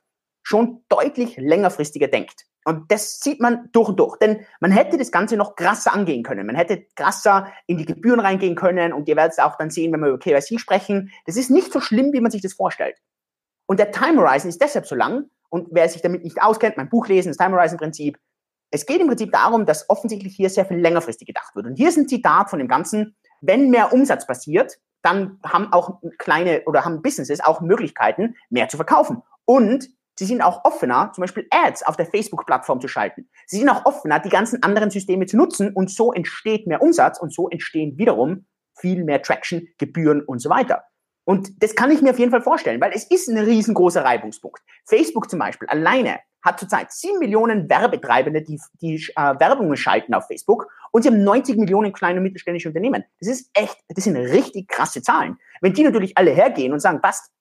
schon deutlich längerfristiger denkt. Und das sieht man durch und durch. Denn man hätte das Ganze noch krasser angehen können. Man hätte krasser in die Gebühren reingehen können. Und ihr werdet es auch dann sehen, wenn wir über KYC sprechen. Das ist nicht so schlimm, wie man sich das vorstellt. Und der Time Horizon ist deshalb so lang. Und wer sich damit nicht auskennt, mein Buch lesen, das Time Horizon Prinzip. Es geht im Prinzip darum, dass offensichtlich hier sehr viel längerfristig gedacht wird. Und hier ist ein Zitat von dem Ganzen. Wenn mehr Umsatz passiert, dann haben auch kleine oder haben Businesses auch Möglichkeiten, mehr zu verkaufen. Und Sie sind auch offener, zum Beispiel Ads auf der Facebook-Plattform zu schalten. Sie sind auch offener, die ganzen anderen Systeme zu nutzen und so entsteht mehr Umsatz und so entstehen wiederum viel mehr Traction, Gebühren und so weiter. Und das kann ich mir auf jeden Fall vorstellen, weil es ist ein riesengroßer Reibungspunkt. Facebook zum Beispiel alleine hat zurzeit 7 Millionen Werbetreibende, die, die äh, Werbungen schalten auf Facebook und sie haben 90 Millionen kleine und mittelständische Unternehmen. Das ist echt, das sind richtig krasse Zahlen. Wenn die natürlich alle hergehen und sagen, passt,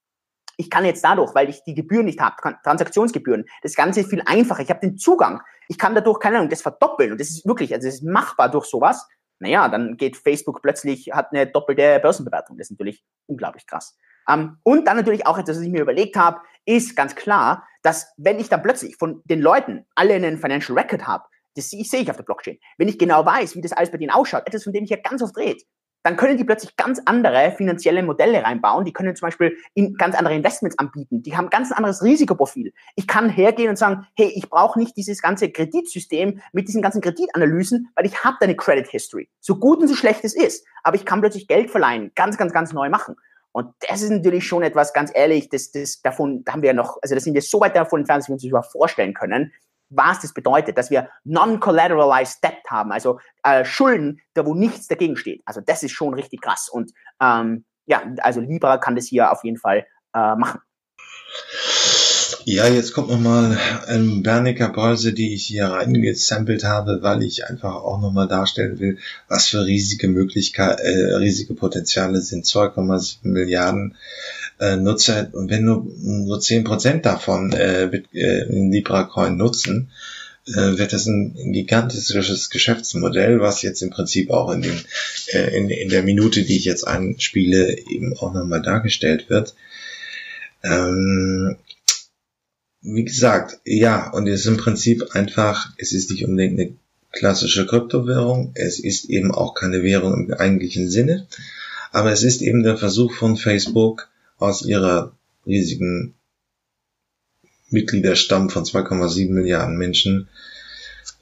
ich kann jetzt dadurch, weil ich die Gebühren nicht habe, Transaktionsgebühren, das Ganze ist viel einfacher. Ich habe den Zugang. Ich kann dadurch, keine Ahnung, das verdoppeln. Und das ist wirklich, also das ist machbar durch sowas. Naja, dann geht Facebook plötzlich, hat eine doppelte Börsenbewertung. Das ist natürlich unglaublich krass. Ähm, und dann natürlich auch etwas, was ich mir überlegt habe, ist ganz klar, dass wenn ich dann plötzlich von den Leuten alle einen Financial Record habe, das sehe ich auf der Blockchain. Wenn ich genau weiß, wie das alles bei denen ausschaut, etwas, von dem ich ja ganz oft rede, dann können die plötzlich ganz andere finanzielle Modelle reinbauen. Die können zum Beispiel in ganz andere Investments anbieten. Die haben ganz ein anderes Risikoprofil. Ich kann hergehen und sagen, hey, ich brauche nicht dieses ganze Kreditsystem mit diesen ganzen Kreditanalysen, weil ich habe deine Credit History. So gut und so schlecht es ist. Aber ich kann plötzlich Geld verleihen, ganz, ganz, ganz neu machen. Und das ist natürlich schon etwas, ganz ehrlich, das, das davon, da haben wir noch, also da sind wir so weit davon entfernt, dass wir uns das überhaupt vorstellen können. was das bedeutet, dass wir non-collateralized debt haben, also äh, Schulden, da wo nichts dagegen steht. Also das ist schon richtig krass. Und ähm, ja, also Libra kann das hier auf jeden Fall äh, machen. Ja, jetzt kommt nochmal ein Bernicker Börse, die ich hier reingesampelt habe, weil ich einfach auch nochmal darstellen will, was für riesige Möglichkeiten, äh, riesige Potenziale sind. 2,7 Milliarden äh, Nutzer und wenn nur, nur 10% davon äh, wird, äh, Libra Coin nutzen, äh, wird das ein gigantisches Geschäftsmodell, was jetzt im Prinzip auch in, den, äh, in, in der Minute, die ich jetzt einspiele, eben auch nochmal dargestellt wird. Ähm, wie gesagt, ja, und es ist im Prinzip einfach, es ist nicht unbedingt eine klassische Kryptowährung, es ist eben auch keine Währung im eigentlichen Sinne, aber es ist eben der Versuch von Facebook aus ihrer riesigen Mitgliederstamm von 2,7 Milliarden Menschen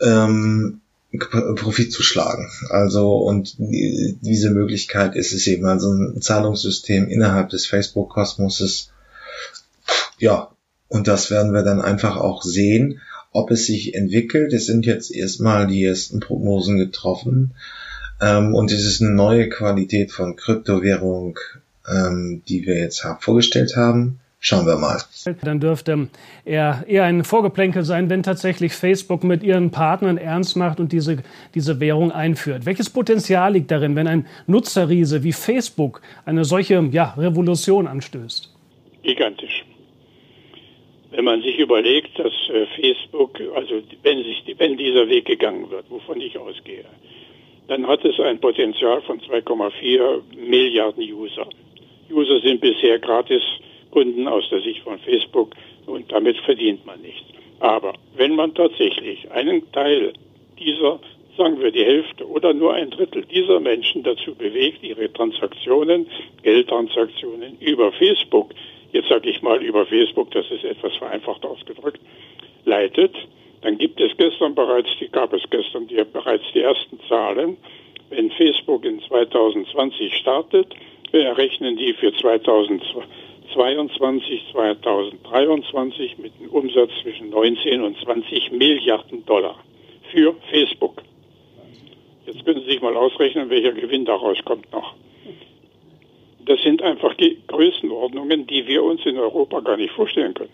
ähm, Profit zu schlagen. Also und diese Möglichkeit ist es eben also ein Zahlungssystem innerhalb des Facebook-Kosmoses. Ja, und das werden wir dann einfach auch sehen, ob es sich entwickelt. Es sind jetzt erstmal die ersten Prognosen getroffen. Ähm, und es ist eine neue Qualität von Kryptowährung, ähm, die wir jetzt vorgestellt haben. Schauen wir mal. Dann dürfte er eher ein Vorgeplänkel sein, wenn tatsächlich Facebook mit ihren Partnern ernst macht und diese, diese Währung einführt. Welches Potenzial liegt darin, wenn ein Nutzerriese wie Facebook eine solche ja, Revolution anstößt? Gigantisch. Wenn man sich überlegt, dass äh, Facebook, also wenn, sich, wenn dieser Weg gegangen wird, wovon ich ausgehe, dann hat es ein Potenzial von 2,4 Milliarden User. User sind bisher gratis Kunden aus der Sicht von Facebook und damit verdient man nichts. Aber wenn man tatsächlich einen Teil dieser, sagen wir die Hälfte oder nur ein Drittel dieser Menschen dazu bewegt, ihre Transaktionen, Geldtransaktionen über Facebook jetzt sage ich mal über Facebook, das ist etwas vereinfacht ausgedrückt, leitet, dann gibt es gestern bereits, die gab es gestern die, bereits die ersten Zahlen. Wenn Facebook in 2020 startet, wir errechnen die für 2022, 2023 mit einem Umsatz zwischen 19 und 20 Milliarden Dollar für Facebook. Jetzt können Sie sich mal ausrechnen, welcher Gewinn daraus kommt noch. Das sind einfach Größenordnungen, die wir uns in Europa gar nicht vorstellen können.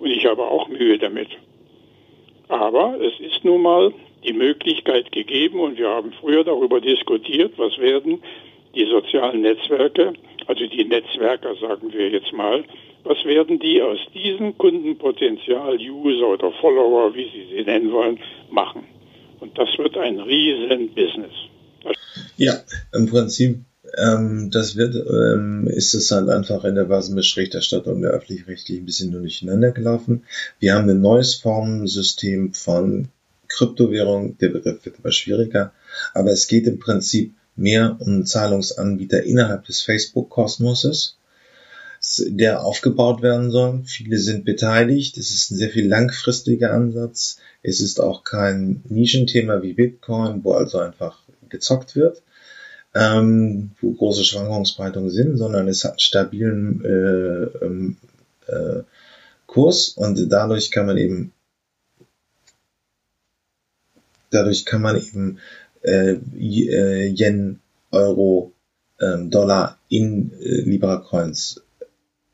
Und ich habe auch Mühe damit. Aber es ist nun mal die Möglichkeit gegeben und wir haben früher darüber diskutiert, was werden die sozialen Netzwerke, also die Netzwerker sagen wir jetzt mal, was werden die aus diesem Kundenpotenzial, User oder Follower, wie Sie sie nennen wollen, machen? Und das wird ein riesen Business. Ja, im Prinzip ähm, das wird, ähm, ist es halt einfach in der Börsenberichterstattung der öffentlich-rechtlich ein bisschen durcheinander gelaufen. Wir haben ein neues Formensystem von Kryptowährung, der Begriff wird aber schwieriger, aber es geht im Prinzip mehr um Zahlungsanbieter innerhalb des Facebook-Kosmoses, der aufgebaut werden soll. Viele sind beteiligt. Es ist ein sehr viel langfristiger Ansatz. Es ist auch kein Nischenthema wie Bitcoin, wo also einfach gezockt wird, ähm, wo große Schwankungsbreitungen sind, sondern es hat einen stabilen äh, ähm, äh, Kurs und dadurch kann man eben dadurch kann man eben äh, äh Yen, Euro, ähm, Dollar in äh, Libra Coins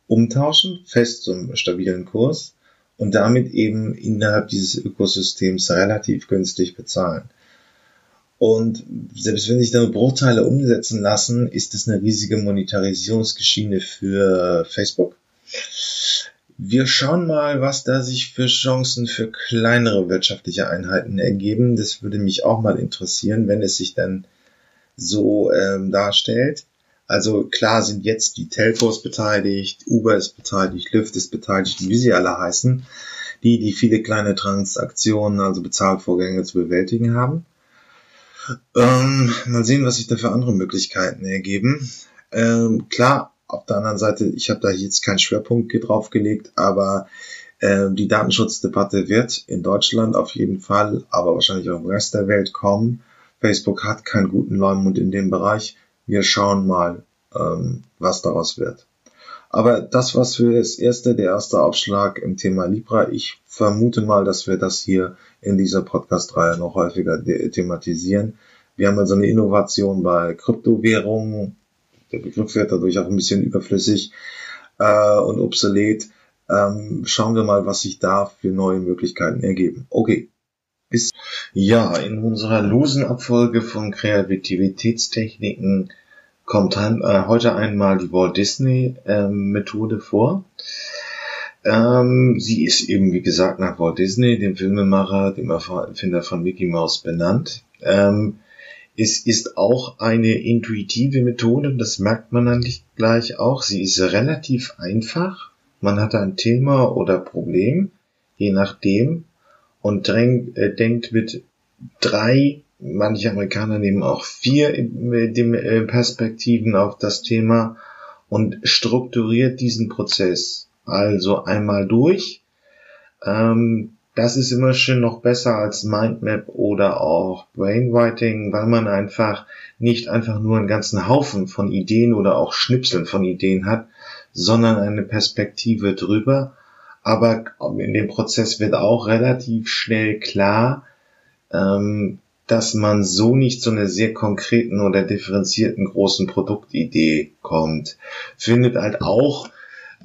umtauschen, fest zum stabilen Kurs und damit eben innerhalb dieses Ökosystems relativ günstig bezahlen. Und selbst wenn sich da Bruchteile umsetzen lassen, ist es eine riesige Monetarisierungsgeschichte für Facebook. Wir schauen mal, was da sich für Chancen für kleinere wirtschaftliche Einheiten ergeben. Das würde mich auch mal interessieren, wenn es sich dann so ähm, darstellt. Also klar sind jetzt die Telcos beteiligt, Uber ist beteiligt, Lyft ist beteiligt, wie sie alle heißen, die, die viele kleine Transaktionen, also Bezahlvorgänge zu bewältigen haben. Ähm, mal sehen, was sich da für andere Möglichkeiten ergeben. Ähm, klar, auf der anderen Seite, ich habe da jetzt keinen Schwerpunkt drauf gelegt, aber äh, die Datenschutzdebatte wird in Deutschland auf jeden Fall, aber wahrscheinlich auch im Rest der Welt kommen. Facebook hat keinen guten Leumund in dem Bereich. Wir schauen mal, ähm, was daraus wird. Aber das war's für das erste, der erste Aufschlag im Thema Libra. Ich vermute mal, dass wir das hier in dieser Podcast-Reihe noch häufiger thematisieren. Wir haben also eine Innovation bei Kryptowährungen. Der Begriff wird dadurch auch ein bisschen überflüssig äh, und obsolet. Ähm, schauen wir mal, was sich da für neue Möglichkeiten ergeben. Okay. Bis ja, in unserer losen Abfolge von Kreativitätstechniken kommt äh, heute einmal die Walt Disney ähm, Methode vor. Ähm, sie ist eben, wie gesagt, nach Walt Disney, dem Filmemacher, dem Erfinder von Mickey Mouse benannt. Ähm, es ist auch eine intuitive Methode, das merkt man eigentlich gleich auch. Sie ist relativ einfach. Man hat ein Thema oder Problem, je nachdem, und drängt, äh, denkt mit drei, manche Amerikaner nehmen auch vier äh, Perspektiven auf das Thema und strukturiert diesen Prozess also einmal durch. Ähm, das ist immer schön noch besser als Mindmap oder auch Brainwriting, weil man einfach nicht einfach nur einen ganzen Haufen von Ideen oder auch Schnipseln von Ideen hat, sondern eine Perspektive drüber. Aber in dem Prozess wird auch relativ schnell klar, ähm, dass man so nicht zu einer sehr konkreten oder differenzierten großen Produktidee kommt. Findet halt auch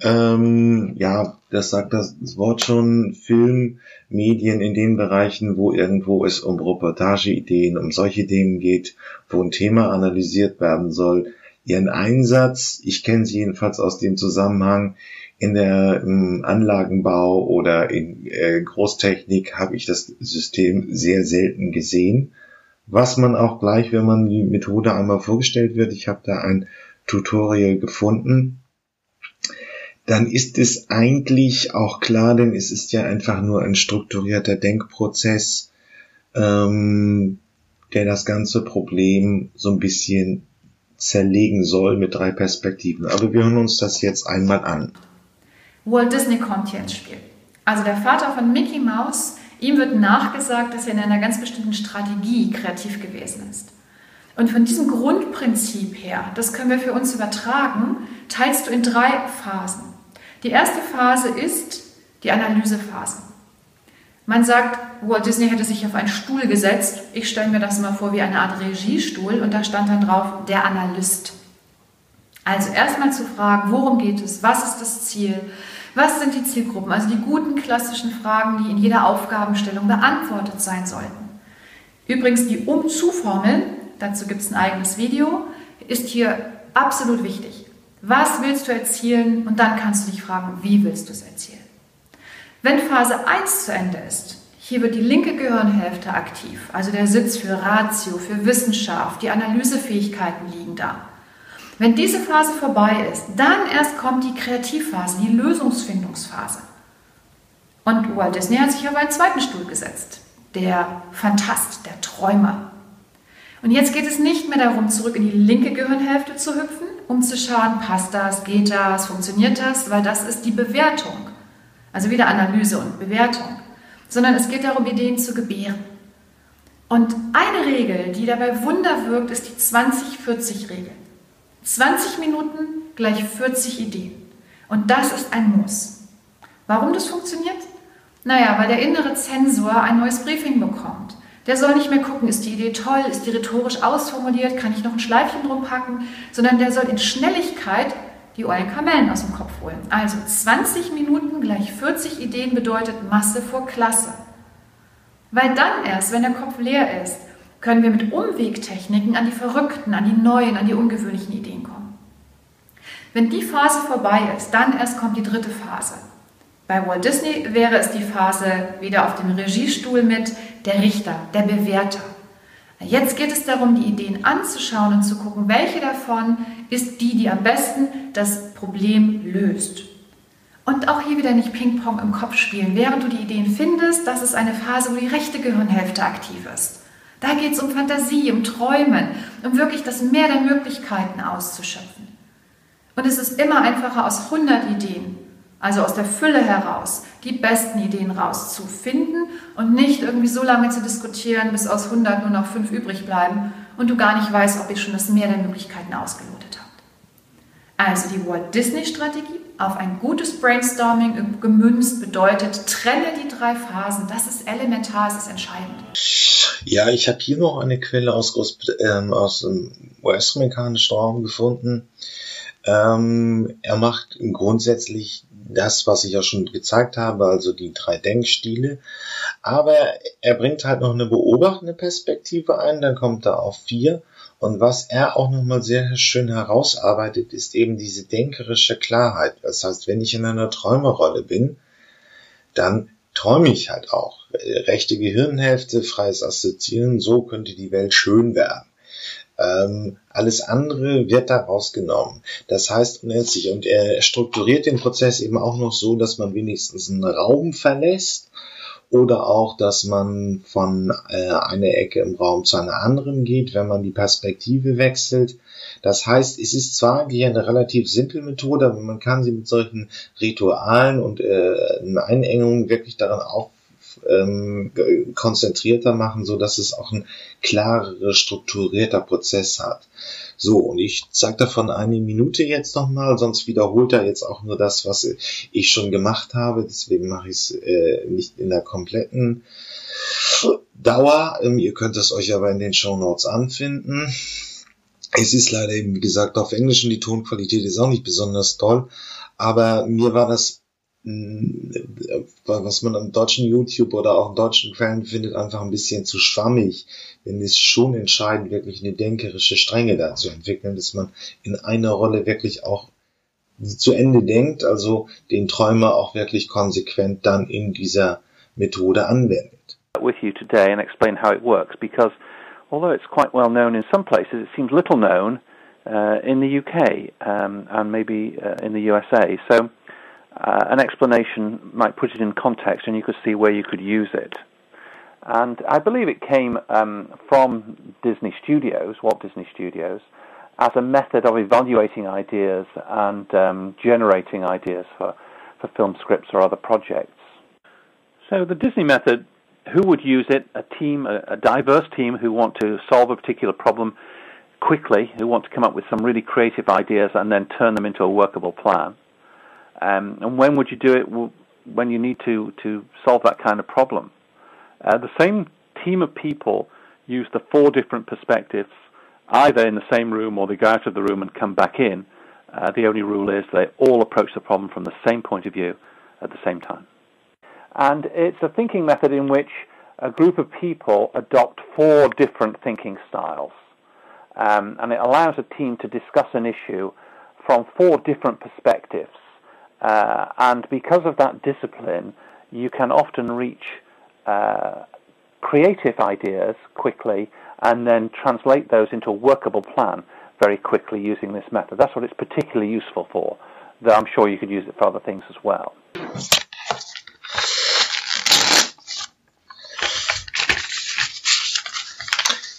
ähm, ja, das sagt das Wort schon, Film, Medien in den Bereichen, wo irgendwo es um Reportageideen, um solche Themen geht, wo ein Thema analysiert werden soll, ihren Einsatz, ich kenne sie jedenfalls aus dem Zusammenhang, in der im Anlagenbau oder in äh, Großtechnik habe ich das System sehr selten gesehen. Was man auch gleich, wenn man die Methode einmal vorgestellt wird, ich habe da ein Tutorial gefunden, dann ist es eigentlich auch klar, denn es ist ja einfach nur ein strukturierter Denkprozess, ähm, der das ganze Problem so ein bisschen zerlegen soll mit drei Perspektiven. Aber wir hören uns das jetzt einmal an. Walt Disney kommt hier ins Spiel. Also der Vater von Mickey Mouse, ihm wird nachgesagt, dass er in einer ganz bestimmten Strategie kreativ gewesen ist. Und von diesem Grundprinzip her, das können wir für uns übertragen, teilst du in drei Phasen. Die erste Phase ist die Analysephase. Man sagt, Walt Disney hätte sich auf einen Stuhl gesetzt. Ich stelle mir das mal vor wie eine Art Regiestuhl und da stand dann drauf der Analyst. Also erstmal zu fragen, worum geht es, was ist das Ziel, was sind die Zielgruppen, also die guten klassischen Fragen, die in jeder Aufgabenstellung beantwortet sein sollten. Übrigens die Um-zu-Formel, dazu gibt es ein eigenes Video, ist hier absolut wichtig. Was willst du erzielen? Und dann kannst du dich fragen, wie willst du es erzielen? Wenn Phase 1 zu Ende ist, hier wird die linke Gehirnhälfte aktiv, also der Sitz für Ratio, für Wissenschaft, die Analysefähigkeiten liegen da. Wenn diese Phase vorbei ist, dann erst kommt die Kreativphase, die Lösungsfindungsphase. Und Walt Disney hat sich auf einen zweiten Stuhl gesetzt, der Fantast, der Träumer. Und jetzt geht es nicht mehr darum, zurück in die linke Gehirnhälfte zu hüpfen, um zu schauen, passt das, geht das, funktioniert das, weil das ist die Bewertung. Also wieder Analyse und Bewertung. Sondern es geht darum, Ideen zu gebären. Und eine Regel, die dabei Wunder wirkt, ist die 20-40-Regel. 20 Minuten gleich 40 Ideen. Und das ist ein Muss. Warum das funktioniert? Naja, weil der innere Zensor ein neues Briefing bekommt. Der soll nicht mehr gucken, ist die Idee toll, ist die rhetorisch ausformuliert, kann ich noch ein Schleifchen drum packen, sondern der soll in Schnelligkeit die ollen Kamellen aus dem Kopf holen. Also 20 Minuten gleich 40 Ideen bedeutet Masse vor Klasse. Weil dann erst, wenn der Kopf leer ist, können wir mit Umwegtechniken an die verrückten, an die neuen, an die ungewöhnlichen Ideen kommen. Wenn die Phase vorbei ist, dann erst kommt die dritte Phase. Bei Walt Disney wäre es die Phase wieder auf dem Regiestuhl mit der Richter, der Bewerter. Jetzt geht es darum, die Ideen anzuschauen und zu gucken, welche davon ist die, die am besten das Problem löst. Und auch hier wieder nicht Ping-Pong im Kopf spielen. Während du die Ideen findest, das ist eine Phase, wo die rechte Gehirnhälfte aktiv ist. Da geht es um Fantasie, um Träumen, um wirklich das Meer der Möglichkeiten auszuschöpfen. Und es ist immer einfacher, aus 100 Ideen also aus der Fülle heraus die besten Ideen rauszufinden und nicht irgendwie so lange zu diskutieren, bis aus 100 nur noch 5 übrig bleiben und du gar nicht weißt, ob ihr schon das Meer der Möglichkeiten ausgelotet habt. Also die Walt Disney Strategie, auf ein gutes Brainstorming gemünzt bedeutet, trenne die drei Phasen. Das ist elementar, es ist entscheidend. Ja, ich habe hier noch eine Quelle aus, ähm, aus dem US-amerikanischen Raum gefunden. Ähm, er macht grundsätzlich das, was ich ja schon gezeigt habe, also die drei Denkstile. Aber er bringt halt noch eine beobachtende Perspektive ein, dann kommt er auf vier. Und was er auch nochmal sehr schön herausarbeitet, ist eben diese denkerische Klarheit. Das heißt, wenn ich in einer Träumerrolle bin, dann träume ich halt auch. Rechte Gehirnhälfte, freies Assoziieren, so könnte die Welt schön werden. Ähm, alles andere wird da rausgenommen. Das heißt unendlich, und er strukturiert den Prozess eben auch noch so, dass man wenigstens einen Raum verlässt oder auch, dass man von äh, einer Ecke im Raum zu einer anderen geht, wenn man die Perspektive wechselt. Das heißt, es ist zwar eigentlich eine relativ simple Methode, aber man kann sie mit solchen Ritualen und äh, Einengungen wirklich daran auf ähm, konzentrierter machen, so dass es auch ein klarer, strukturierter Prozess hat. So, und ich sage davon eine Minute jetzt nochmal, sonst wiederholt er jetzt auch nur das, was ich schon gemacht habe. Deswegen mache ich es äh, nicht in der kompletten Dauer. Ähm, ihr könnt es euch aber in den Show Notes anfinden. Es ist leider eben, wie gesagt, auf Englisch und die Tonqualität ist auch nicht besonders toll. Aber mir war das was man am deutschen YouTube oder auch im deutschen Quellen findet, einfach ein bisschen zu schwammig. Denn es ist schon entscheidend, wirklich eine denkerische Strenge da zu entwickeln, dass man in einer Rolle wirklich auch zu Ende denkt, also den Träumer auch wirklich konsequent dann in dieser Methode anwendet. With you today and explain how it works because although it's quite well known in some places, it seems little known uh, in the UK um, and maybe uh, in the USA. So uh, an explanation might put it in context and you could see where you could use it. And I believe it came um, from Disney Studios, Walt Disney Studios, as a method of evaluating ideas and um, generating ideas for, for film scripts or other projects. So the Disney method, who would use it? A team, a, a diverse team who want to solve a particular problem quickly, who want to come up with some really creative ideas and then turn them into a workable plan. Um, and when would you do it? When you need to, to solve that kind of problem. Uh, the same team of people use the four different perspectives, either in the same room or they go out of the room and come back in. Uh, the only rule is they all approach the problem from the same point of view at the same time. And it's a thinking method in which a group of people adopt four different thinking styles. Um, and it allows a team to discuss an issue from four different perspectives. Uh, and because of that discipline, you can often reach uh, creative ideas quickly and then translate those into a workable plan very quickly using this method. That's what it's particularly useful for, though I'm sure you could use it for other things as well.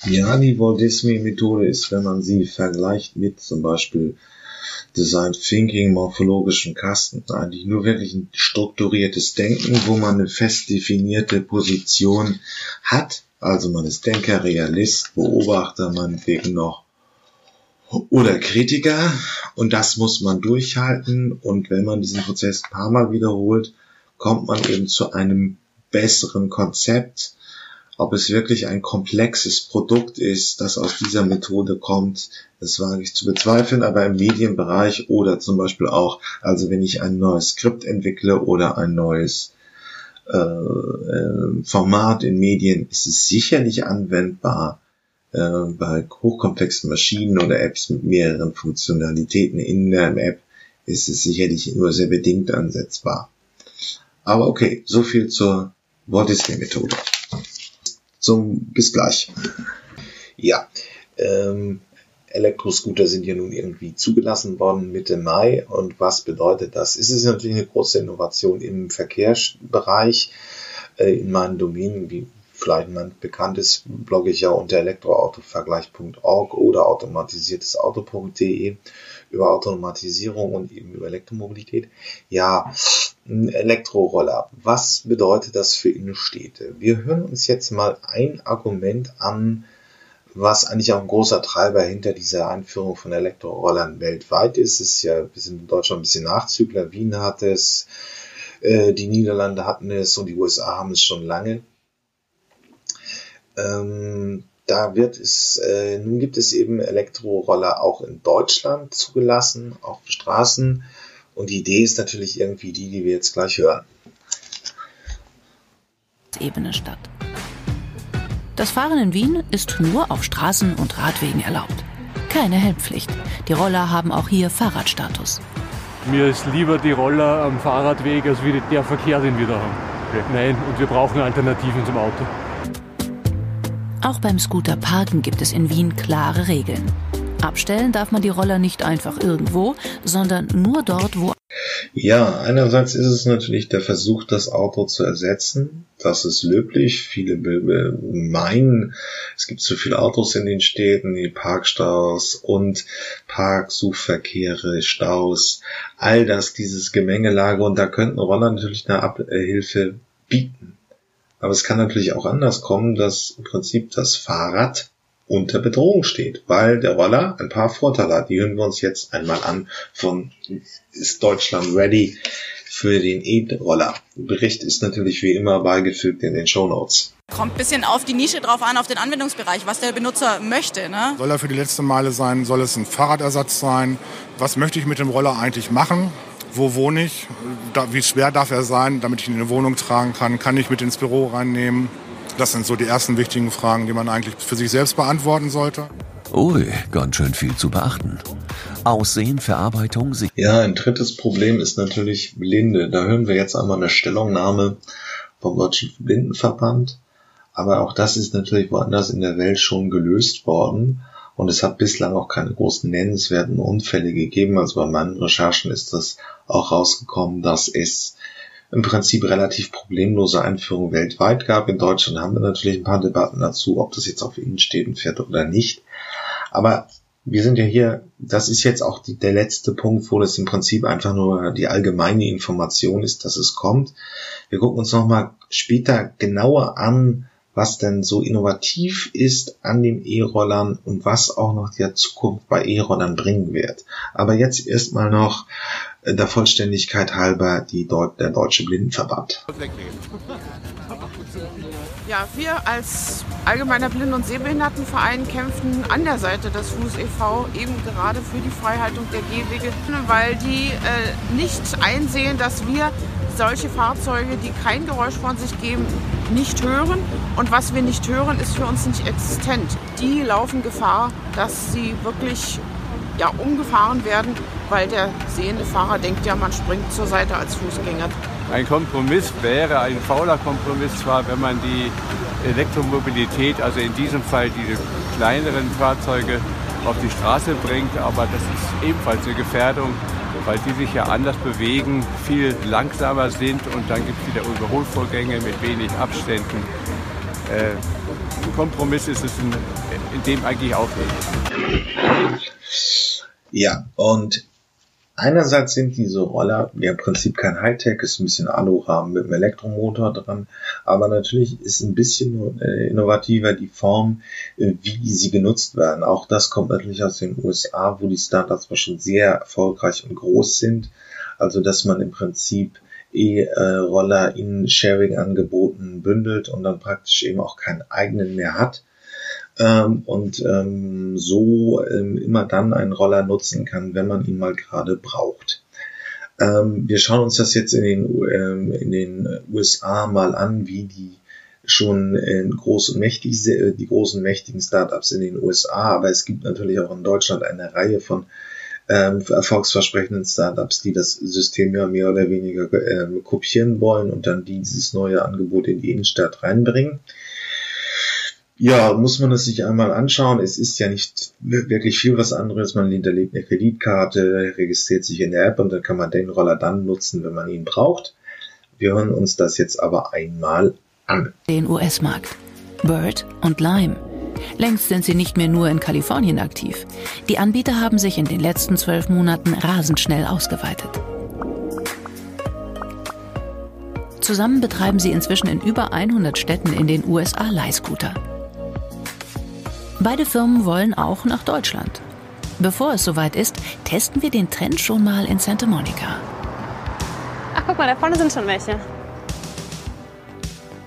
Die Walt Disney Methode ist, wenn man sie vergleicht mit zum Beispiel Design Thinking, morphologischen Kasten, eigentlich nur wirklich ein strukturiertes Denken, wo man eine fest definierte Position hat. Also man ist Denker, Realist, Beobachter, meinetwegen noch oder Kritiker. Und das muss man durchhalten. Und wenn man diesen Prozess ein paar Mal wiederholt, kommt man eben zu einem besseren Konzept, ob es wirklich ein komplexes Produkt ist, das aus dieser Methode kommt, das wage ich zu bezweifeln, aber im Medienbereich oder zum Beispiel auch, also wenn ich ein neues Skript entwickle oder ein neues äh, äh, Format in Medien, ist es sicherlich anwendbar äh, bei hochkomplexen Maschinen oder Apps mit mehreren Funktionalitäten in der App ist es sicherlich nur sehr bedingt ansetzbar. Aber okay, so viel zur Walt Disney Methode zum bis gleich. Ja, ähm, Elektroscooter sind ja nun irgendwie zugelassen worden Mitte Mai. Und was bedeutet das? Es ist natürlich eine große Innovation im Verkehrsbereich. Äh, in meinen Domänen, wie vielleicht man bekannt ist, blogge ich ja unter elektroautovergleich.org oder automatisiertesauto.de über Automatisierung und eben über Elektromobilität. Ja, Elektroroller. Was bedeutet das für Innenstädte? Wir hören uns jetzt mal ein Argument an, was eigentlich auch ein großer Treiber hinter dieser Einführung von Elektrorollern weltweit ist. Es ist ja, wir sind in Deutschland ein bisschen Nachzügler. Wien hat es, äh, die Niederlande hatten es und die USA haben es schon lange. Ähm, da wird es, äh, nun gibt es eben Elektroroller auch in Deutschland zugelassen, auf Straßen. Und die Idee ist natürlich irgendwie die, die wir jetzt gleich hören. Ebene statt. Das Fahren in Wien ist nur auf Straßen und Radwegen erlaubt. Keine Helmpflicht. Die Roller haben auch hier Fahrradstatus. Mir ist lieber die Roller am Fahrradweg als wie der Verkehr, den wir da haben. Okay. Nein, und wir brauchen Alternativen zum Auto. Auch beim Scooterparken gibt es in Wien klare Regeln. Abstellen darf man die Roller nicht einfach irgendwo, sondern nur dort, wo. Ja, einerseits ist es natürlich der Versuch, das Auto zu ersetzen. Das ist löblich. Viele meinen, es gibt zu viele Autos in den Städten, die Parkstaus und Parksuchverkehre, Staus, all das, dieses Gemengelage und da könnten Roller natürlich eine Abhilfe bieten. Aber es kann natürlich auch anders kommen, dass im Prinzip das Fahrrad unter Bedrohung steht, weil der Roller ein paar Vorteile hat. Die hören wir uns jetzt einmal an von Ist Deutschland ready für den E-Roller? Bericht ist natürlich wie immer beigefügt in den Show Notes. Kommt ein bisschen auf die Nische drauf an, auf den Anwendungsbereich, was der Benutzer möchte. Ne? Soll er für die letzte Meile sein? Soll es ein Fahrradersatz sein? Was möchte ich mit dem Roller eigentlich machen? wo wohne ich, wie schwer darf er sein, damit ich ihn in eine Wohnung tragen kann, kann ich mit ins Büro reinnehmen. Das sind so die ersten wichtigen Fragen, die man eigentlich für sich selbst beantworten sollte. Ui, ganz schön viel zu beachten. Aussehen, Verarbeitung, sich. Ja, ein drittes Problem ist natürlich Blinde. Da hören wir jetzt einmal eine Stellungnahme vom Deutschen Blindenverband. Aber auch das ist natürlich woanders in der Welt schon gelöst worden. Und es hat bislang auch keine großen nennenswerten Unfälle gegeben. Also bei meinen Recherchen ist das auch rausgekommen, dass es im Prinzip relativ problemlose Einführung weltweit gab. In Deutschland haben wir natürlich ein paar Debatten dazu, ob das jetzt auf Innenstädten fährt oder nicht. Aber wir sind ja hier, das ist jetzt auch die, der letzte Punkt, wo das im Prinzip einfach nur die allgemeine Information ist, dass es kommt. Wir gucken uns nochmal später genauer an, was denn so innovativ ist an den E-Rollern und was auch noch die Zukunft bei E-Rollern bringen wird. Aber jetzt erstmal noch der Vollständigkeit halber die Deut der Deutsche Blindenverband. Ja, wir als Allgemeiner Blinden- und Sehbehindertenverein kämpfen an der Seite des Fuß e.V. eben gerade für die Freihaltung der Gehwege, weil die äh, nicht einsehen, dass wir solche Fahrzeuge, die kein Geräusch von sich geben, nicht hören. Und was wir nicht hören, ist für uns nicht existent. Die laufen Gefahr, dass sie wirklich ja, umgefahren werden, weil der sehende Fahrer denkt ja, man springt zur Seite als Fußgänger. Ein Kompromiss wäre ein fauler Kompromiss zwar, wenn man die Elektromobilität, also in diesem Fall diese kleineren Fahrzeuge, auf die Straße bringt, aber das ist ebenfalls eine Gefährdung weil die sich ja anders bewegen, viel langsamer sind und dann gibt es wieder Überholvorgänge mit wenig Abständen. Äh, ein Kompromiss ist es in, in dem eigentlich auch nicht. Ja, und Einerseits sind diese Roller ja im Prinzip kein Hightech, ist ein bisschen Alurahmen mit einem Elektromotor dran, aber natürlich ist ein bisschen äh, innovativer die Form, äh, wie sie genutzt werden. Auch das kommt natürlich aus den USA, wo die Startups schon sehr erfolgreich und groß sind. Also dass man im Prinzip E-Roller in Sharing-Angeboten bündelt und dann praktisch eben auch keinen eigenen mehr hat ähm, und ähm, so ähm, immer dann einen Roller nutzen kann, wenn man ihn mal gerade braucht. Ähm, wir schauen uns das jetzt in den, ähm, in den USA mal an, wie die schon äh, groß und mächtig, äh, die großen mächtigen Startups in den USA, aber es gibt natürlich auch in Deutschland eine Reihe von ähm, erfolgsversprechenden Startups, die das System ja mehr oder weniger äh, kopieren wollen und dann dieses neue Angebot in die Innenstadt reinbringen. Ja, muss man es sich einmal anschauen. Es ist ja nicht wirklich viel was anderes. Man hinterlegt eine Kreditkarte, registriert sich in der App und dann kann man den Roller dann nutzen, wenn man ihn braucht. Wir hören uns das jetzt aber einmal an. Den US-Markt. Bird und Lime. Längst sind sie nicht mehr nur in Kalifornien aktiv. Die Anbieter haben sich in den letzten zwölf Monaten rasend schnell ausgeweitet. Zusammen betreiben sie inzwischen in über 100 Städten in den USA Leihscooter. Beide Firmen wollen auch nach Deutschland. Bevor es soweit ist, testen wir den Trend schon mal in Santa Monica. Ach, guck mal, da vorne sind schon welche.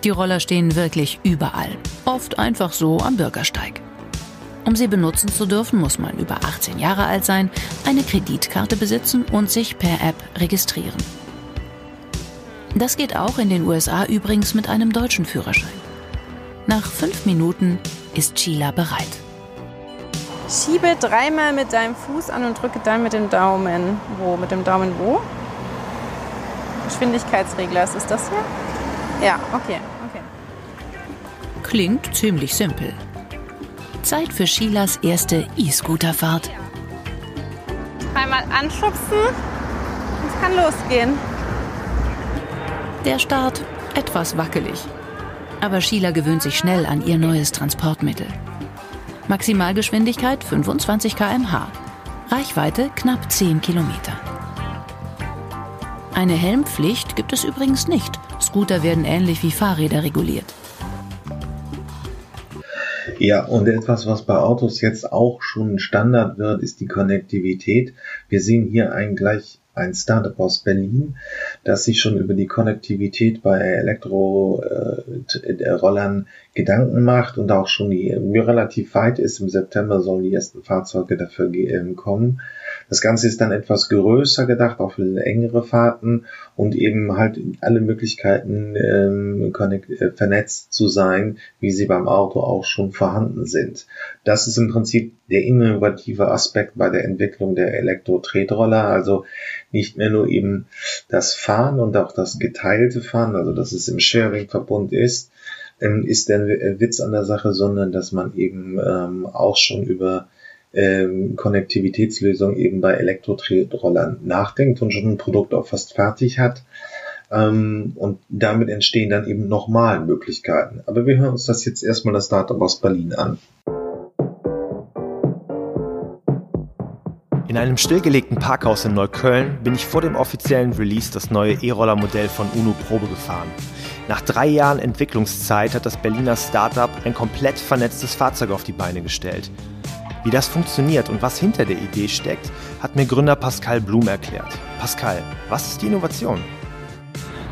Die Roller stehen wirklich überall. Oft einfach so am Bürgersteig. Um sie benutzen zu dürfen, muss man über 18 Jahre alt sein, eine Kreditkarte besitzen und sich per App registrieren. Das geht auch in den USA übrigens mit einem deutschen Führerschein. Nach fünf Minuten ist Sheila bereit. Schiebe dreimal mit deinem Fuß an und drücke dann mit dem Daumen. Wo? Mit dem Daumen wo? Geschwindigkeitsregler, ist das hier? Ja, okay, okay. Klingt ziemlich simpel. Zeit für Sheilas erste E-Scooterfahrt. Dreimal anschubsen, es kann losgehen. Der Start etwas wackelig. Aber Sheila gewöhnt sich schnell an ihr neues Transportmittel. Maximalgeschwindigkeit 25 km/h. Reichweite knapp 10 Kilometer. Eine Helmpflicht gibt es übrigens nicht. Scooter werden ähnlich wie Fahrräder reguliert. Ja, und etwas, was bei Autos jetzt auch schon Standard wird, ist die Konnektivität. Wir sehen hier ein gleich ein Startup aus Berlin, das sich schon über die Konnektivität bei Elektrorollern äh, Gedanken macht und auch schon die, relativ weit ist. Im September sollen die ersten Fahrzeuge dafür ähm, kommen. Das Ganze ist dann etwas größer gedacht, auch für längere Fahrten und eben halt alle Möglichkeiten ähm, äh, vernetzt zu sein, wie sie beim Auto auch schon vorhanden sind. Das ist im Prinzip der innovative Aspekt bei der Entwicklung der Elektro-Tretroller, also nicht mehr nur eben das Fahren und auch das geteilte Fahren, also dass es im Sharing-Verbund ist, ähm, ist der Witz an der Sache, sondern dass man eben ähm, auch schon über ähm, Konnektivitätslösung eben bei Elektro-Tretrollern nachdenkt und schon ein Produkt auch fast fertig hat. Ähm, und damit entstehen dann eben nochmal Möglichkeiten. Aber wir hören uns das jetzt erstmal das Startup aus Berlin an. In einem stillgelegten Parkhaus in Neukölln bin ich vor dem offiziellen Release das neue E-Roller-Modell von UNO Probe gefahren. Nach drei Jahren Entwicklungszeit hat das Berliner Startup ein komplett vernetztes Fahrzeug auf die Beine gestellt. Wie das funktioniert und was hinter der Idee steckt, hat mir Gründer Pascal Blum erklärt. Pascal, was ist die Innovation?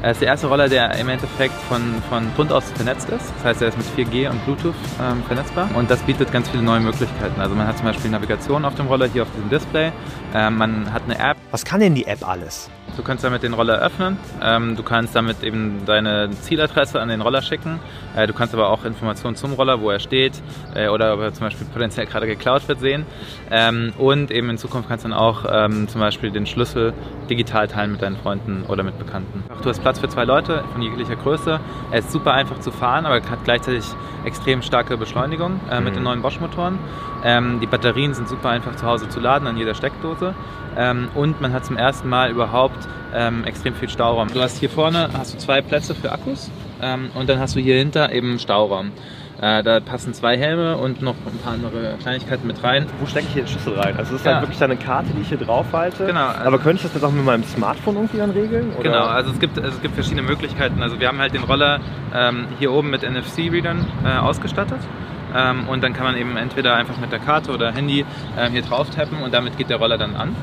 Er ist der erste Roller, der im Endeffekt von, von Grund aus vernetzt ist. Das heißt, er ist mit 4G und Bluetooth ähm, vernetzbar und das bietet ganz viele neue Möglichkeiten. Also man hat zum Beispiel Navigation auf dem Roller hier auf diesem Display. Ähm, man hat eine App. Was kann denn die App alles? Du kannst damit den Roller öffnen. Ähm, du kannst damit eben deine Zieladresse an den Roller schicken. Äh, du kannst aber auch Informationen zum Roller, wo er steht äh, oder ob er zum Beispiel potenziell gerade geklaut wird, sehen. Ähm, und eben in Zukunft kannst du dann auch ähm, zum Beispiel den Schlüssel digital teilen mit deinen Freunden oder mit Bekannten. Du hast Platz für zwei Leute von jeglicher Größe. Er ist super einfach zu fahren, aber hat gleichzeitig extrem starke Beschleunigung äh, mit mhm. den neuen Bosch-Motoren. Ähm, die Batterien sind super einfach zu Hause zu laden an jeder Steckdose. Ähm, und man hat zum ersten Mal überhaupt ähm, extrem viel Stauraum. Du hast hier vorne hast du zwei Plätze für Akkus ähm, und dann hast du hier hinter eben Stauraum. Äh, da passen zwei Helme und noch ein paar andere Kleinigkeiten mit rein. Wo stecke ich hier den Schlüssel rein? Also das ist ja. halt wirklich eine Karte, die ich hier drauf halte. Genau. Also Aber könnte ich das jetzt auch mit meinem Smartphone irgendwie dann regeln? Oder? Genau, also es gibt, es gibt verschiedene Möglichkeiten. Also wir haben halt den Roller ähm, hier oben mit NFC-Readern äh, ausgestattet. Ähm, und dann kann man eben entweder einfach mit der Karte oder Handy ähm, hier drauf tappen und damit geht der Roller dann an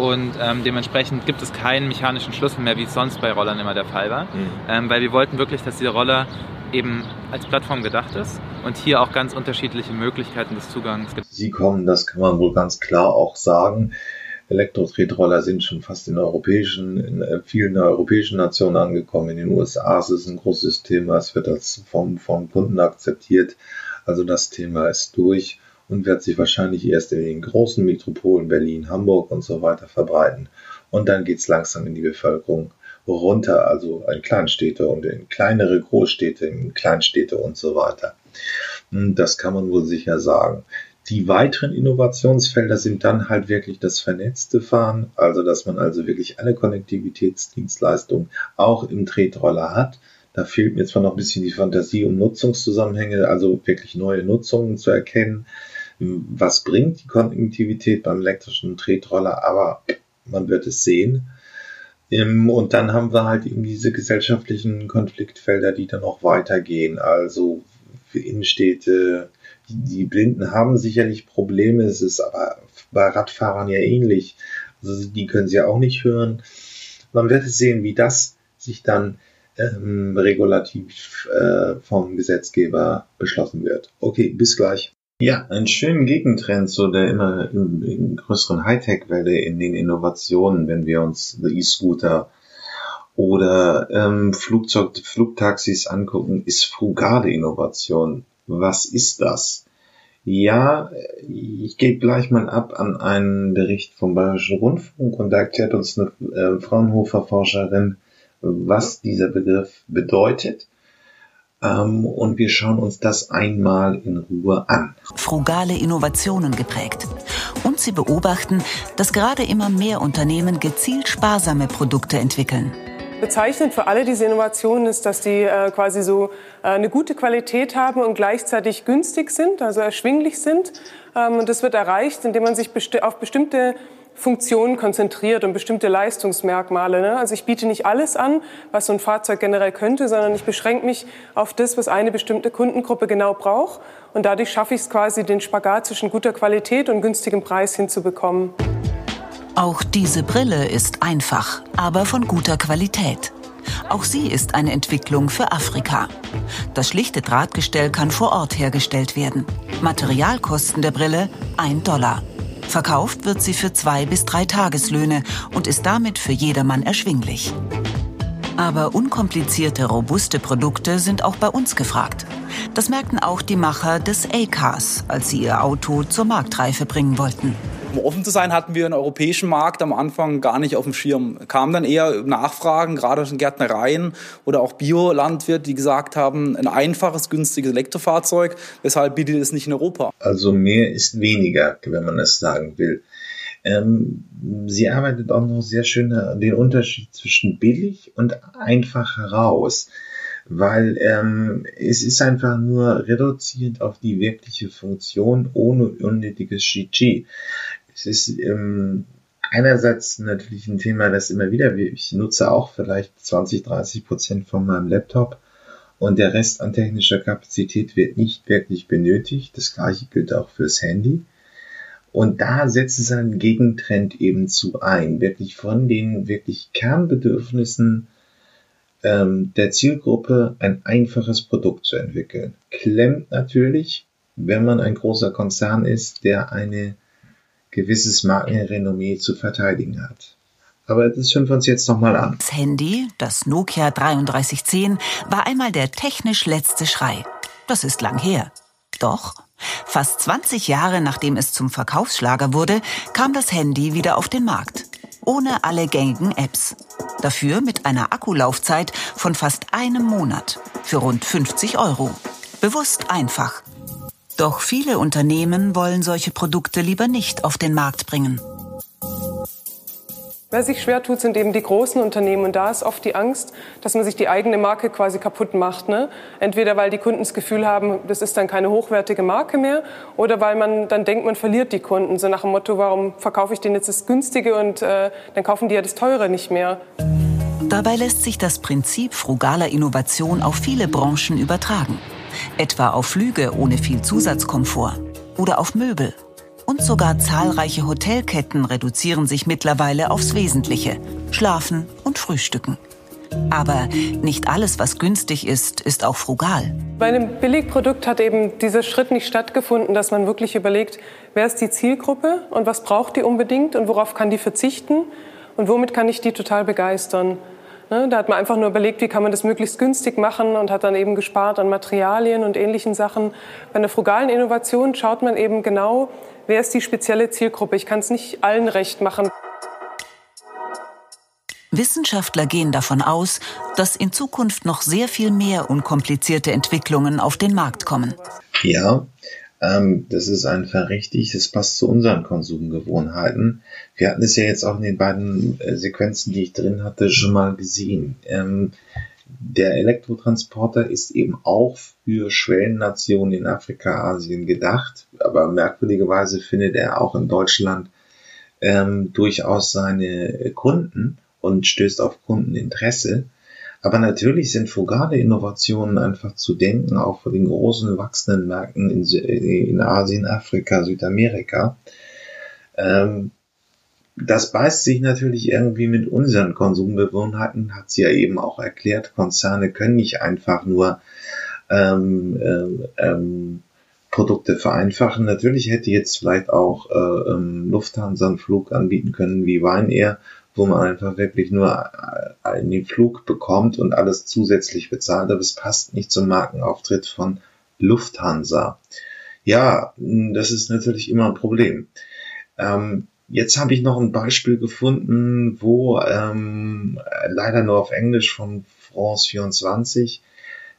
und ähm, dementsprechend gibt es keinen mechanischen Schlüssel mehr, wie es sonst bei Rollern immer der Fall war, mhm. ähm, weil wir wollten wirklich, dass dieser Roller eben als Plattform gedacht ist und hier auch ganz unterschiedliche Möglichkeiten des Zugangs gibt. Sie kommen, das kann man wohl ganz klar auch sagen. Elektro-Tretroller sind schon fast in europäischen, in äh, vielen europäischen Nationen angekommen. In den USA ist es ein großes Thema. Es wird als vom, vom Kunden akzeptiert. Also das Thema ist durch und wird sich wahrscheinlich erst in den großen Metropolen Berlin, Hamburg und so weiter verbreiten. Und dann geht's langsam in die Bevölkerung runter, also in Kleinstädte und in kleinere Großstädte, in Kleinstädte und so weiter. Hm, das kann man wohl sicher sagen. Die weiteren Innovationsfelder sind dann halt wirklich das vernetzte Fahren, also dass man also wirklich alle Konnektivitätsdienstleistungen auch im Tretroller hat. Da fehlt mir zwar noch ein bisschen die Fantasie um Nutzungszusammenhänge, also wirklich neue Nutzungen zu erkennen was bringt die Konnektivität beim elektrischen Tretroller, aber man wird es sehen. Und dann haben wir halt eben diese gesellschaftlichen Konfliktfelder, die dann auch weitergehen. Also für Innenstädte. Die Blinden haben sicherlich Probleme, es ist aber bei Radfahrern ja ähnlich. Also die können sie ja auch nicht hören. Man wird sehen, wie das sich dann ähm, regulativ äh, vom Gesetzgeber beschlossen wird. Okay, bis gleich. Ja, ein schönen Gegentrend zu der immer größeren Hightech-Welle in den Innovationen, wenn wir uns E-Scooter oder ähm, Flugzeug, Flugtaxis angucken, ist frugale Innovation. Was ist das? Ja, ich gebe gleich mal ab an einen Bericht vom Bayerischen Rundfunk und da erklärt uns eine äh, Fraunhofer-Forscherin, was dieser Begriff bedeutet. Ähm, und wir schauen uns das einmal in Ruhe an. Frugale Innovationen geprägt. Und sie beobachten, dass gerade immer mehr Unternehmen gezielt sparsame Produkte entwickeln. Bezeichnend für alle diese Innovationen ist, dass die äh, quasi so äh, eine gute Qualität haben und gleichzeitig günstig sind, also erschwinglich sind. Ähm, und das wird erreicht, indem man sich besti auf bestimmte Funktionen konzentriert und bestimmte Leistungsmerkmale. Ne? Also ich biete nicht alles an, was so ein Fahrzeug generell könnte, sondern ich beschränke mich auf das, was eine bestimmte Kundengruppe genau braucht. Und dadurch schaffe ich es quasi, den Spagat zwischen guter Qualität und günstigem Preis hinzubekommen. Auch diese Brille ist einfach, aber von guter Qualität. Auch sie ist eine Entwicklung für Afrika. Das schlichte Drahtgestell kann vor Ort hergestellt werden. Materialkosten der Brille 1 Dollar. Verkauft wird sie für zwei bis drei Tageslöhne und ist damit für jedermann erschwinglich. Aber unkomplizierte, robuste Produkte sind auch bei uns gefragt. Das merkten auch die Macher des A-Cars, als sie ihr Auto zur Marktreife bringen wollten. Um offen zu sein, hatten wir den europäischen Markt am Anfang gar nicht auf dem Schirm. Kamen dann eher Nachfragen, gerade aus den Gärtnereien oder auch Biolandwirte, die gesagt haben, ein einfaches, günstiges Elektrofahrzeug, weshalb bietet es nicht in Europa? Also mehr ist weniger, wenn man es sagen will. Ähm, sie arbeitet auch noch sehr schön den Unterschied zwischen billig und einfach heraus weil ähm, es ist einfach nur reduziert auf die wirkliche Funktion ohne unnötiges Shichi. Es ist ähm, einerseits natürlich ein Thema, das immer wieder, ich nutze auch vielleicht 20, 30 Prozent von meinem Laptop und der Rest an technischer Kapazität wird nicht wirklich benötigt. Das gleiche gilt auch fürs Handy. Und da setzt es einen Gegentrend eben zu ein, wirklich von den wirklich Kernbedürfnissen ähm, der Zielgruppe ein einfaches Produkt zu entwickeln. Klemmt natürlich, wenn man ein großer Konzern ist, der eine gewisses Markenrenommee zu verteidigen hat. Aber das schauen wir uns jetzt nochmal an. Das Handy, das Nokia 3310, war einmal der technisch letzte Schrei. Das ist lang her. Doch, fast 20 Jahre nachdem es zum Verkaufsschlager wurde, kam das Handy wieder auf den Markt. Ohne alle gängigen Apps. Dafür mit einer Akkulaufzeit von fast einem Monat. Für rund 50 Euro. Bewusst einfach. Doch viele Unternehmen wollen solche Produkte lieber nicht auf den Markt bringen. Wer sich schwer tut, sind eben die großen Unternehmen. Und da ist oft die Angst, dass man sich die eigene Marke quasi kaputt macht. Ne? Entweder weil die Kunden das Gefühl haben, das ist dann keine hochwertige Marke mehr, oder weil man dann denkt, man verliert die Kunden. So nach dem Motto, warum verkaufe ich denen jetzt das Günstige und äh, dann kaufen die ja das Teure nicht mehr. Dabei lässt sich das Prinzip frugaler Innovation auf viele Branchen übertragen etwa auf Flüge ohne viel Zusatzkomfort oder auf Möbel. Und sogar zahlreiche Hotelketten reduzieren sich mittlerweile aufs Wesentliche, Schlafen und Frühstücken. Aber nicht alles, was günstig ist, ist auch frugal. Bei einem Billigprodukt hat eben dieser Schritt nicht stattgefunden, dass man wirklich überlegt, wer ist die Zielgruppe und was braucht die unbedingt und worauf kann die verzichten und womit kann ich die total begeistern. Ne, da hat man einfach nur überlegt, wie kann man das möglichst günstig machen und hat dann eben gespart an Materialien und ähnlichen Sachen. Bei einer frugalen Innovation schaut man eben genau, wer ist die spezielle Zielgruppe. Ich kann es nicht allen recht machen. Wissenschaftler gehen davon aus, dass in Zukunft noch sehr viel mehr unkomplizierte Entwicklungen auf den Markt kommen. Ja, ähm, das ist einfach richtig. Das passt zu unseren Konsumgewohnheiten. Wir hatten es ja jetzt auch in den beiden äh, Sequenzen, die ich drin hatte, schon mal gesehen. Ähm, der Elektrotransporter ist eben auch für Schwellennationen in Afrika, Asien gedacht, aber merkwürdigerweise findet er auch in Deutschland ähm, durchaus seine Kunden und stößt auf Kundeninteresse. Aber natürlich sind frugale Innovationen einfach zu denken, auch vor den großen wachsenden Märkten in, in Asien, Afrika, Südamerika. Ähm, das beißt sich natürlich irgendwie mit unseren Konsumbewohnheiten, hat sie ja eben auch erklärt. Konzerne können nicht einfach nur ähm, ähm, ähm, Produkte vereinfachen. Natürlich hätte jetzt vielleicht auch äh, ähm, Lufthansa einen Flug anbieten können wie Ryanair, wo man einfach wirklich nur äh, den Flug bekommt und alles zusätzlich bezahlt, aber es passt nicht zum Markenauftritt von Lufthansa. Ja, das ist natürlich immer ein Problem. Ähm, Jetzt habe ich noch ein Beispiel gefunden, wo ähm, leider nur auf Englisch von France 24.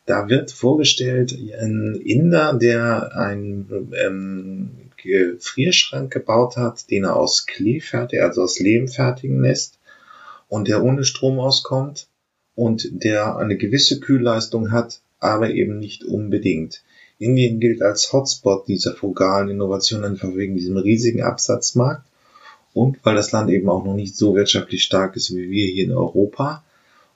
Da wird vorgestellt ein Inder, der einen ähm, Gefrierschrank gebaut hat, den er aus Klee fertig, also aus Lehm fertigen lässt und der ohne Strom auskommt und der eine gewisse Kühlleistung hat, aber eben nicht unbedingt. Indien gilt als Hotspot dieser frugalen Innovation einfach wegen diesem riesigen Absatzmarkt und weil das Land eben auch noch nicht so wirtschaftlich stark ist wie wir hier in Europa.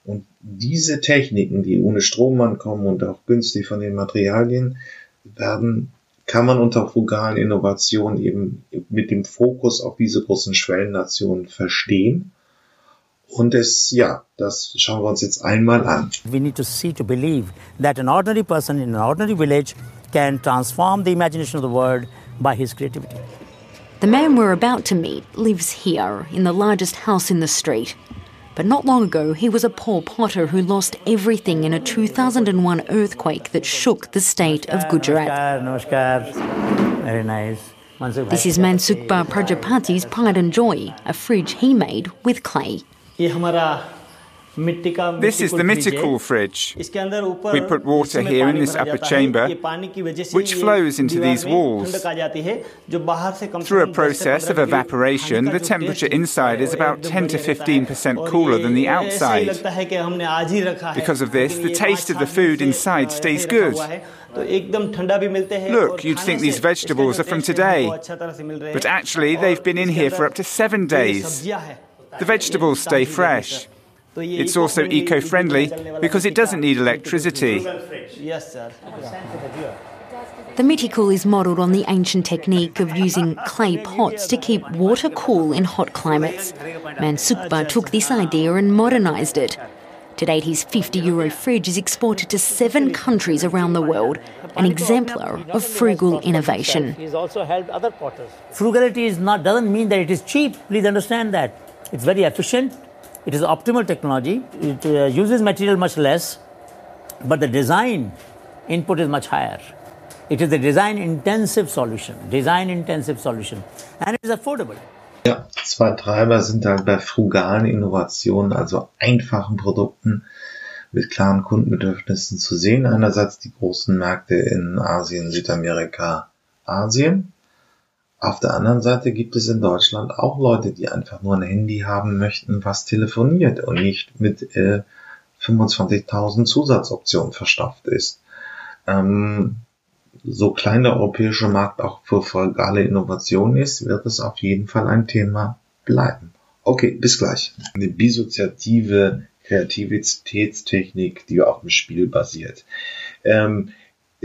Und diese Techniken, die ohne Strom ankommen und auch günstig von den Materialien, werden, kann man unter frugalen Innovationen eben mit dem Fokus auf diese großen Schwellennationen verstehen. Und es, ja, das schauen wir uns jetzt einmal an. We need to see to believe that an ordinary person in an ordinary village can transform the imagination of the world by his creativity. The man we're about to meet lives here, in the largest house in the street. But not long ago, he was a poor potter who lost everything in a 2001 earthquake that shook the state of Gujarat. Very nice. This is Mansukbar Prajapati's pride and joy, a fridge he made with clay. This is the Mythical fridge. We put water here in this upper chamber, which flows into these walls. Through a process of evaporation, the temperature inside is about 10 to 15% cooler than the outside. Because of this, the taste of the food inside stays good. Look, you'd think these vegetables are from today, but actually, they've been in here for up to seven days. The vegetables stay fresh. It's also eco friendly because it doesn't need electricity. The Mitikul is modelled on the ancient technique of using clay pots to keep water cool in hot climates. Mansukba took this idea and modernised it. To date, his 50 euro fridge is exported to seven countries around the world, an exemplar of frugal innovation. He's also helped other potters. Frugality is not, doesn't mean that it is cheap. Please understand that. It's very efficient, it is optimal technology. It uh, uses material much less, but the design input is much higher. It is a design intensive solution, design intensive solution, and it is affordable. Ja, zwei Treiber sind halt bei frugalen Innovationen, also einfachen Produkten mit klaren Kundenbedürfnissen zu sehen. Einerseits die großen Märkte in Asien, Südamerika, Asien auf der anderen Seite gibt es in Deutschland auch Leute, die einfach nur ein Handy haben möchten, was telefoniert und nicht mit äh, 25.000 Zusatzoptionen verstopft ist. Ähm, so klein der europäische Markt auch für frugale Innovation ist, wird es auf jeden Fall ein Thema bleiben. Okay, bis gleich. Eine bissoziative Kreativitätstechnik, die auf dem Spiel basiert. Ähm,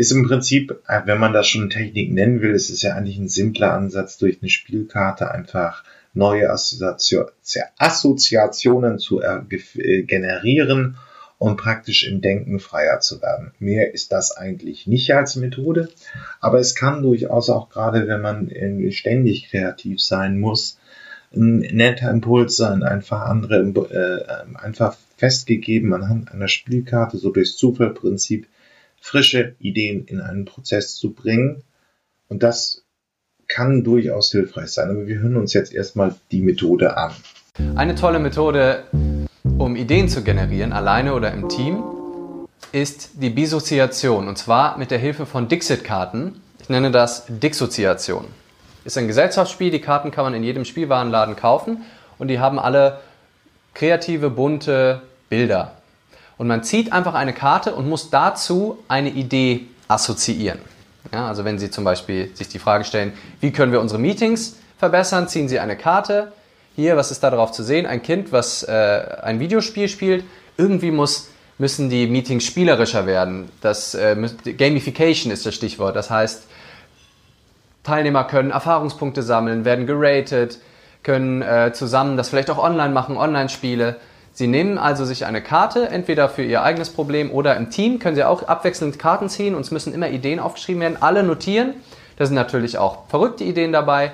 ist im Prinzip, äh, wenn man das schon Technik nennen will, ist es ja eigentlich ein simpler Ansatz, durch eine Spielkarte einfach neue Assoziationen zu äh, generieren und praktisch im Denken freier zu werden. Mehr ist das eigentlich nicht als Methode, aber es kann durchaus auch gerade, wenn man ständig kreativ sein muss, ein netter Impuls sein, einfach andere, äh, einfach festgegeben anhand einer Spielkarte, so durchs Zufallprinzip, frische Ideen in einen Prozess zu bringen. Und das kann durchaus hilfreich sein. Aber wir hören uns jetzt erstmal die Methode an. Eine tolle Methode, um Ideen zu generieren, alleine oder im Team, ist die Bissoziation. Und zwar mit der Hilfe von Dixit-Karten. Ich nenne das Dissoziation. Ist ein Gesellschaftsspiel. Die Karten kann man in jedem Spielwarenladen kaufen. Und die haben alle kreative, bunte Bilder. Und man zieht einfach eine Karte und muss dazu eine Idee assoziieren. Ja, also wenn Sie zum Beispiel sich die Frage stellen, wie können wir unsere Meetings verbessern, ziehen Sie eine Karte. Hier, was ist da drauf zu sehen? Ein Kind, was äh, ein Videospiel spielt. Irgendwie muss müssen die Meetings spielerischer werden. Das äh, Gamification ist das Stichwort. Das heißt, Teilnehmer können Erfahrungspunkte sammeln, werden geratet, können äh, zusammen das vielleicht auch online machen, Online-Spiele. Sie nehmen also sich eine Karte, entweder für ihr eigenes Problem oder im Team, können Sie auch abwechselnd Karten ziehen und es müssen immer Ideen aufgeschrieben werden, alle notieren. Da sind natürlich auch verrückte Ideen dabei.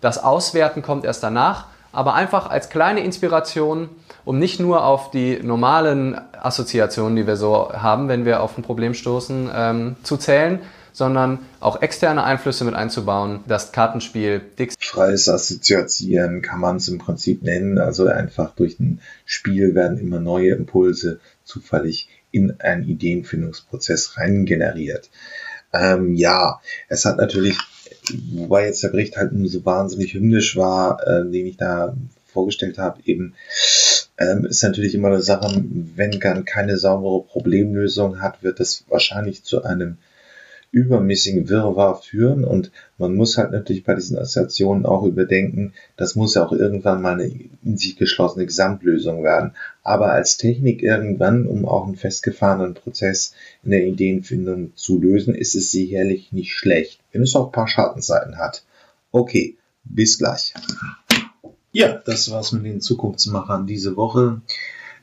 Das Auswerten kommt erst danach, aber einfach als kleine Inspiration, um nicht nur auf die normalen Assoziationen, die wir so haben, wenn wir auf ein Problem stoßen, ähm, zu zählen, sondern auch externe Einflüsse mit einzubauen. Das Kartenspiel Dix. Freies Assoziieren kann man es im Prinzip nennen. Also einfach durch ein Spiel werden immer neue Impulse zufällig in einen Ideenfindungsprozess rein generiert. Ähm, ja, es hat natürlich, wobei jetzt der Bericht halt so wahnsinnig hymnisch war, äh, den ich da vorgestellt habe, eben ähm, ist natürlich immer eine Sache, wenn man keine saubere Problemlösung hat, wird das wahrscheinlich zu einem übermäßigen Wirrwarr führen und man muss halt natürlich bei diesen Assoziationen auch überdenken, das muss ja auch irgendwann mal eine in sich geschlossene Gesamtlösung werden. Aber als Technik irgendwann, um auch einen festgefahrenen Prozess in der Ideenfindung zu lösen, ist es sicherlich nicht schlecht, wenn es auch ein paar Schattenseiten hat. Okay, bis gleich. Ja, das war's mit den Zukunftsmachern diese Woche.